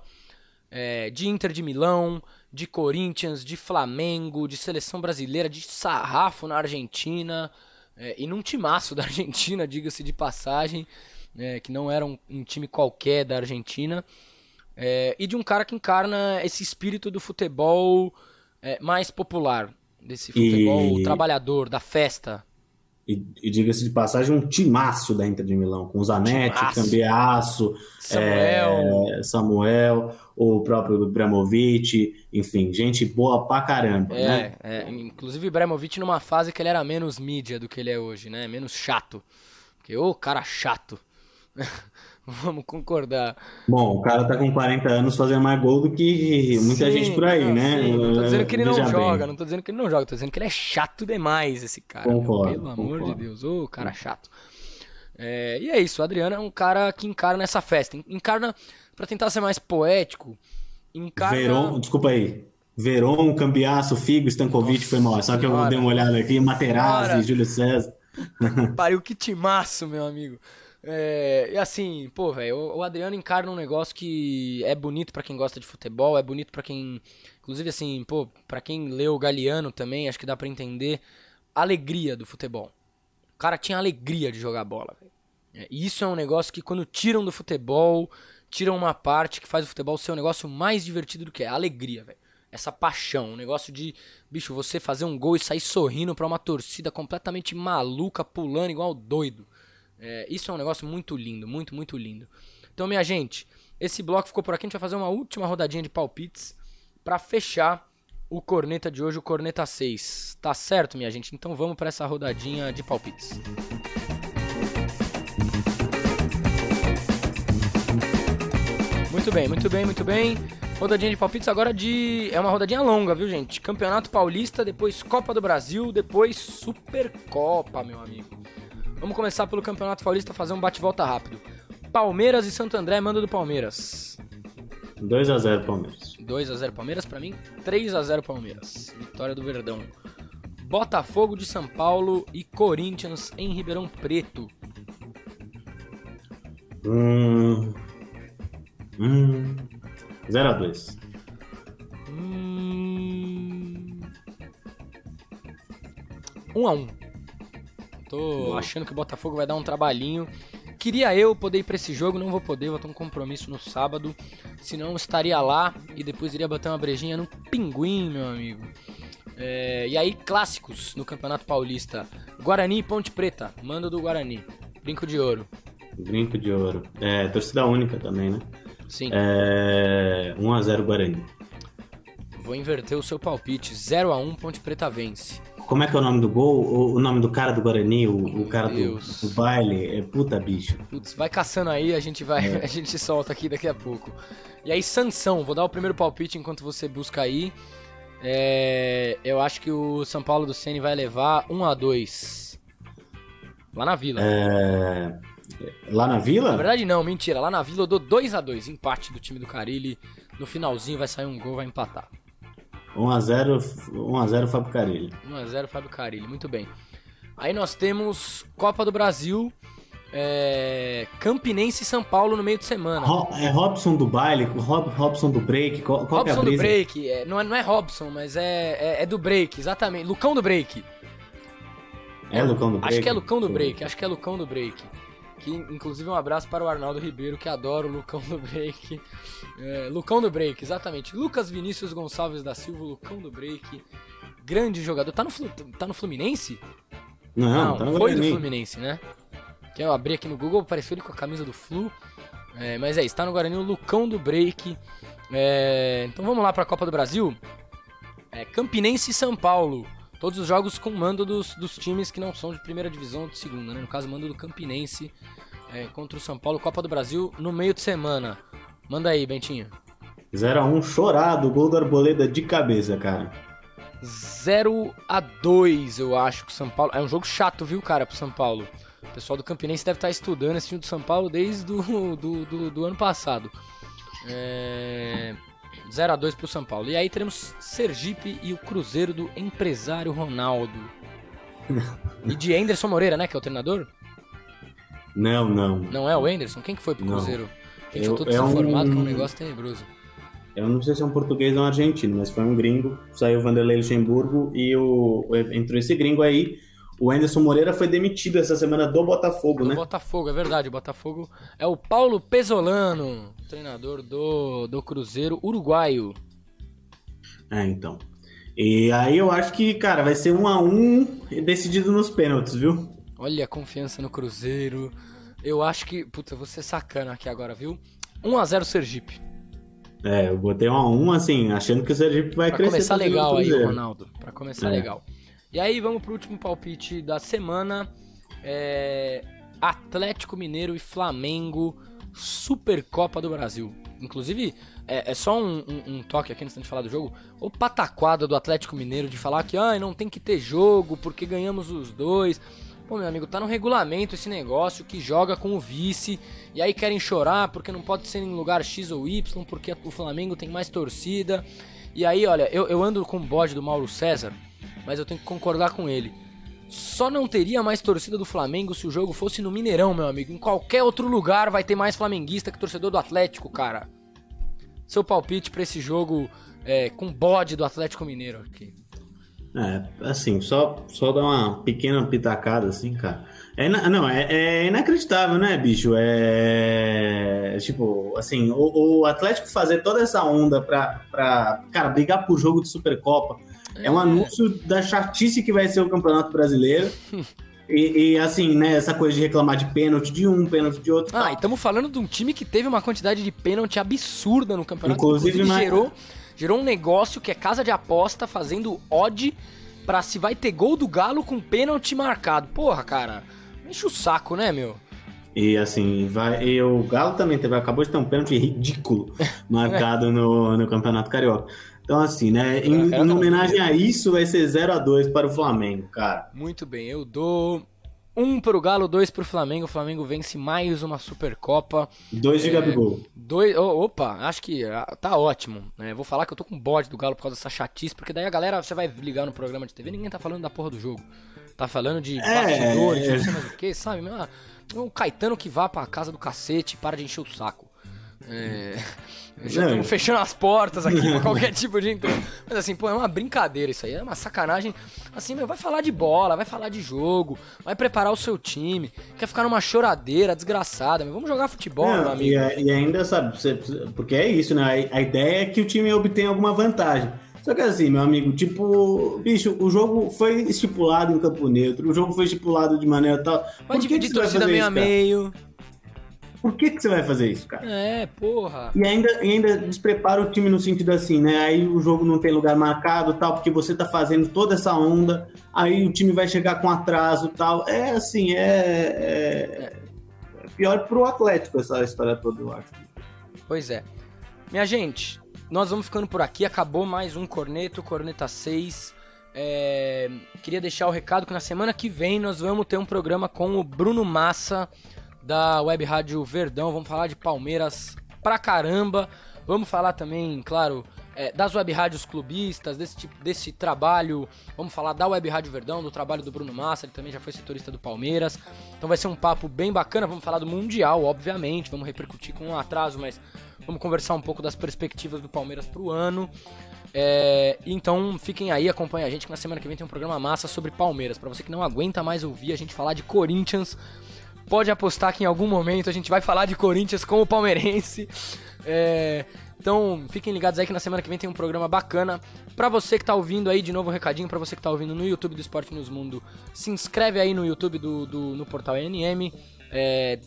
é, de Inter de Milão, de Corinthians, de Flamengo, de seleção brasileira, de sarrafo na Argentina, é, e num timaço da Argentina, diga-se de passagem, é, que não era um, um, time qualquer da Argentina, é, e de um cara que encarna esse espírito do futebol é, mais popular, desse futebol e... trabalhador, da festa. e, e diga-se de passagem, um timaço da Inter de Milão, com Zanetti, Timaço. Cambiasso, Samuel. é, Samuel, o próprio Ibrahimovic, enfim, gente boa pra caramba, né? É, é, inclusive Ibrahimovic numa fase que ele era menos mídia do que ele é hoje, né? Menos chato. Porque, ô, cara chato. Vamos concordar. Bom, o cara tá com 40 anos fazendo mais gol do que muita Sim, gente por aí, não, né? sim, não tô dizendo que ele não Veja bem. joga, não tô dizendo que ele não joga, tô dizendo que ele é chato demais, esse cara. Concordo, Pelo amor de concordo. Deus, ô, cara chato. É, e é isso, o Adriano é um cara que encara nessa festa. Encarna, pra tentar ser mais poético, encarna. Veron, desculpa aí. Veron, Cambiasso, Figo, Stankovic Nossa foi mal. Só que eu dei uma olhada aqui, Materazzi. Júlio César. Pariu que timaço, meu amigo. É, e assim, pô, velho, o Adriano encarna um negócio que é bonito pra quem gosta de futebol, é bonito pra quem. Inclusive, assim, pô, pra quem leu o Galeano também, acho que dá pra entender a alegria do futebol. O cara tinha alegria de jogar bola, velho. É, E isso é um negócio que quando tiram do futebol, tiram uma parte que faz o futebol ser um negócio mais divertido do que é a alegria, velho. Essa paixão, um negócio de, bicho, você fazer um gol e sair sorrindo pra uma torcida completamente maluca, pulando igual doido. É, isso é um negócio muito lindo, muito, muito lindo. Então, minha gente, esse bloco ficou por aqui. A gente vai fazer uma última rodadinha de palpites pra fechar o corneta de hoje, o corneta 6. Tá certo, minha gente? Então vamos pra essa rodadinha de palpites. Muito bem, muito bem, muito bem. Rodadinha de palpites agora de. É uma rodadinha longa, viu, gente? Campeonato Paulista, depois Copa do Brasil, depois Supercopa, meu amigo. Vamos começar pelo Campeonato Paulista, fazer um bate-volta rápido. Palmeiras e Santo André, manda do Palmeiras. 2x0 Palmeiras. 2x0 Palmeiras, pra mim, 3x0 Palmeiras. Vitória do Verdão. Botafogo de São Paulo e Corinthians em Ribeirão Preto. Hum. Hum. 0x2. Hum... 1 a 1 Tô Boa. achando que o Botafogo vai dar um trabalhinho. Queria eu poder ir pra esse jogo, não vou poder, vou ter um compromisso no sábado. Senão eu estaria lá e depois iria bater uma brejinha no Pinguim, meu amigo. É, e aí, clássicos no Campeonato Paulista: Guarani e Ponte Preta. Mando do Guarani. Brinco de ouro. Brinco de ouro. É, torcida única também, né? Sim. É, 1x0 Guarani. Vou inverter o seu palpite. 0 a 1 Ponte Preta vence. Como é que é o nome do gol? O, o nome do cara do Guarani, o, o cara do, do baile? É puta bicho. Putz, vai caçando aí, a gente vai, a gente solta aqui daqui a pouco. E aí, Sansão, vou dar o primeiro palpite enquanto você busca aí. É, eu acho que o São Paulo do Ceni vai levar 1 a 2 Lá na Vila. É, lá na Na Vila? verdade não, mentira. Lá na Vila eu dou 2 a 2 empate do time do Carilli. No finalzinho vai sair um gol, vai empatar. 1x0 1x0 Fábio Carilli. 1 a 0 Fábio Carilli, muito bem. Aí nós temos Copa do Brasil, é, Campinense e São Paulo no meio de semana. Ro- É Robson do baile, Rob, Robson do break, qual, qual que é a Robson do brisa? break, é, não, é, não é Robson, mas é, é, é do break, exatamente. Lucão do break. É Lucão do break? Acho que é Lucão do break, acho que é Lucão do break. Que inclusive um abraço para o Arnaldo Ribeiro, que adora o Lucão do break. É, Lucão do break, exatamente. Lucas Vinícius Gonçalves da Silva, Lucão do break. Grande jogador. Tá no, tá no Fluminense? ver. Não, tá foi do. Fluminense, né? Que eu abri aqui no Google, apareceu ele com a camisa do Flu. É, mas é isso, tá no Guarani o Lucão do Break. É, então vamos lá pra Copa do Brasil. É, Campinense e São Paulo. Todos os jogos com mando dos, dos times que não são de primeira divisão ou de segunda, né? No caso, mando do Campinense é, contra o São Paulo, Copa do Brasil, no meio de semana. Manda aí, Bentinho. 0x1 chorado, gol do Arboleda de cabeça, cara. 0 a 2 eu acho que o São Paulo. É um jogo chato, viu, cara, pro São Paulo. O pessoal do Campinense deve estar estudando esse time do São Paulo desde do, do, do, do ano passado. É... 0 a 2 pro São Paulo. E aí teremos Sergipe e o Cruzeiro do empresário Ronaldo. E de Anderson Moreira, né, que é o treinador? Não, não. Não é o Anderson? Quem que foi pro Não. Cruzeiro? Gente, eu, Eu- tô é um- desinformado que é um negócio tenebroso. Eu não sei se é um português ou um argentino, mas foi um gringo. Saiu o Vanderlei Luxemburgo e o, o- entrou esse gringo aí. O Anderson Moreira foi demitido essa semana do Botafogo, Do né? Botafogo, é verdade. O Botafogo é o Paulo Pesolano, treinador do, do Cruzeiro uruguaio. É, então. E aí eu acho que, cara, vai ser um a um decidido nos pênaltis, viu? Olha a confiança no Cruzeiro. Eu acho que. Puta, eu vou ser sacana aqui agora, viu? 1x0 Sergipe. É, eu botei um a um, assim, achando que o Sergipe vai pra crescer. começar também no legal aí. Ronaldo. Pra começar É. legal. E aí, vamos pro último palpite da semana. É, Atlético Mineiro e Flamengo, Supercopa do Brasil. Inclusive, é, é só um, um- um toque aqui antes de falar do jogo. O pataquada do Atlético Mineiro de falar que ah, não tem que ter jogo porque ganhamos os dois. Pô, meu amigo, tá no regulamento esse negócio que joga com o vice. E aí querem chorar porque não pode ser em lugar X ou Y, porque o Flamengo tem mais torcida. E aí, olha, eu, eu ando com o bode do Mauro César, mas eu tenho que concordar com ele. Só não teria mais torcida do Flamengo se o jogo fosse no Mineirão, meu amigo. Em qualquer outro lugar vai ter mais flamenguista que torcedor do Atlético, cara. Seu palpite pra esse jogo é, com bode do Atlético Mineiro aqui. É, assim, só, só dar uma pequena pitacada, assim, cara. É, não, é, é inacreditável, né, bicho? É. Tipo, assim, o, o Atlético fazer toda essa onda pra, pra cara, brigar por jogo de Supercopa é, um anúncio da chatice que vai ser o Campeonato Brasileiro. E, e, assim, né, essa coisa de reclamar de pênalti de um, pênalti de outro. Ah, tal. e estamos falando de um time que teve uma quantidade de pênalti absurda no campeonato. Inclusive, Inclusive, gerou, gerou um negócio que é casa de aposta fazendo odd pra se vai ter gol do Galo com pênalti marcado. Porra, cara, enche o saco, né, meu? E assim, vai, e o Galo também teve, acabou de ter um pênalti ridículo marcado no, no Campeonato Carioca. Então, assim, né, em, em homenagem a isso, vai ser 0 a 2 para o Flamengo, cara. Muito bem, eu dou um pro Galo, dois pro Flamengo. O Flamengo vence mais uma Supercopa. Dois de É. Gabigol. Dois, ô, opa, acho que ah, tá ótimo. né? Vou falar que eu tô com bode do Galo por causa dessa chatice, porque daí a galera, você vai ligar no programa de TV, ninguém tá falando da porra do jogo. Tá falando de É. bastidores, de não sei mais o que, sabe? Ah, o Caetano que vá pra casa do cacete e para de encher o saco. É, já estamos fechando as portas aqui pra qualquer tipo de entrada. Mas assim, pô, é uma brincadeira isso aí, é uma sacanagem. Assim, meu, vai falar de bola, vai falar de jogo, vai preparar o seu time, quer ficar numa choradeira desgraçada, meu, vamos jogar futebol, Não, meu e, amigo. a- e ainda, sabe, porque é isso, né? A, a ideia é que o time obtenha alguma vantagem. Só que assim, meu amigo, tipo, bicho, o jogo foi estipulado em campo neutro, o jogo foi estipulado de maneira tal. Vai dividir vai torcida meio a meio. Por que, que você vai fazer isso, cara? É, porra. E ainda, e ainda desprepara o time no sentido assim, né? Aí o jogo não tem lugar marcado tal, porque você tá fazendo toda essa onda, aí o time vai chegar com atraso tal. É assim, é, é, é pior pro Atlético essa história toda, eu acho. Pois é. Minha gente, nós vamos ficando por aqui. Acabou mais um Corneto, Corneta 6. É, Queria deixar o recado que na semana que vem nós vamos ter um programa com o Bruno Massa, da Web Rádio Verdão. Vamos falar de Palmeiras pra caramba. Vamos falar também, claro, é, das web rádios clubistas, desse, tipo, desse trabalho. Vamos falar da Web Rádio Verdão, do trabalho do Bruno Massa, ele também já foi setorista do Palmeiras. Então vai ser um papo bem bacana. Vamos falar do Mundial, obviamente. Vamos repercutir com um atraso, mas vamos conversar um pouco das perspectivas do Palmeiras pro ano. É, então fiquem aí, acompanhem a gente que na semana que vem tem um programa massa sobre Palmeiras. Pra você que não aguenta mais ouvir a gente falar de Corinthians, pode apostar que em algum momento a gente vai falar de Corinthians com o palmeirense. É, então fiquem ligados aí que na semana que vem tem um programa bacana. Pra você que tá ouvindo aí, de novo um recadinho, pra você que tá ouvindo no YouTube do Esporte News Mundo, se inscreve aí no YouTube do, do- no portal NM. É,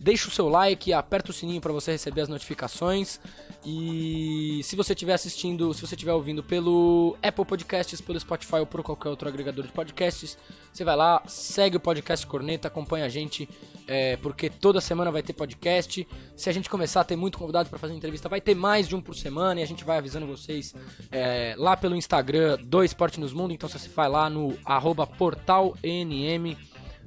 deixa o seu like, aperta o sininho pra você receber as notificações. E se você estiver assistindo, se você estiver ouvindo pelo Apple Podcasts, pelo Spotify ou por qualquer outro agregador de podcasts, você vai lá, segue o podcast Corneta, acompanha a gente, é, porque toda semana vai ter podcast. Se a gente começar a ter muito convidado pra fazer entrevista, vai ter mais de um por semana e a gente vai avisando vocês é, lá pelo Instagram do Esporte nos Mundo. Então você vai lá no portalnm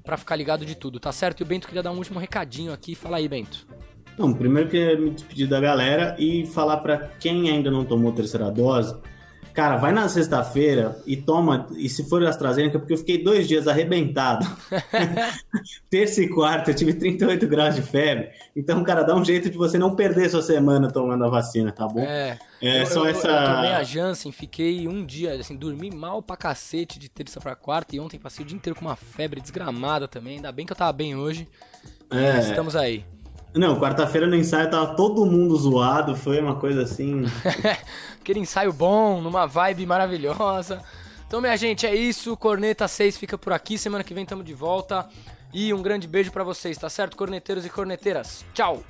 pra ficar ligado de tudo, tá certo? E o Bento queria dar um último recadinho aqui. Fala aí, Bento. Não, primeiro queria me despedir da galera e falar pra quem ainda não tomou a terceira dose, cara, vai na sexta-feira e toma, e se for AstraZeneca, porque eu fiquei dois dias arrebentado. Terça e quarta eu tive 38 graus de febre, então, cara, dá um jeito de você não perder sua semana tomando a vacina, tá bom? É, É eu, só eu, essa. eu tomei a Janssen, fiquei um dia, assim, dormi mal pra cacete de terça pra quarta e ontem passei o dia inteiro com uma febre desgramada também. Ainda bem que eu tava bem hoje. É. Estamos aí. Não, quarta-feira no ensaio tava todo mundo zoado, foi uma coisa assim. Aquele ensaio bom, numa vibe maravilhosa. Então, minha gente, é isso. Corneta 6 fica por aqui. Semana que vem tamo de volta. E um grande beijo para vocês, tá certo? Corneteiros e corneteiras. Tchau!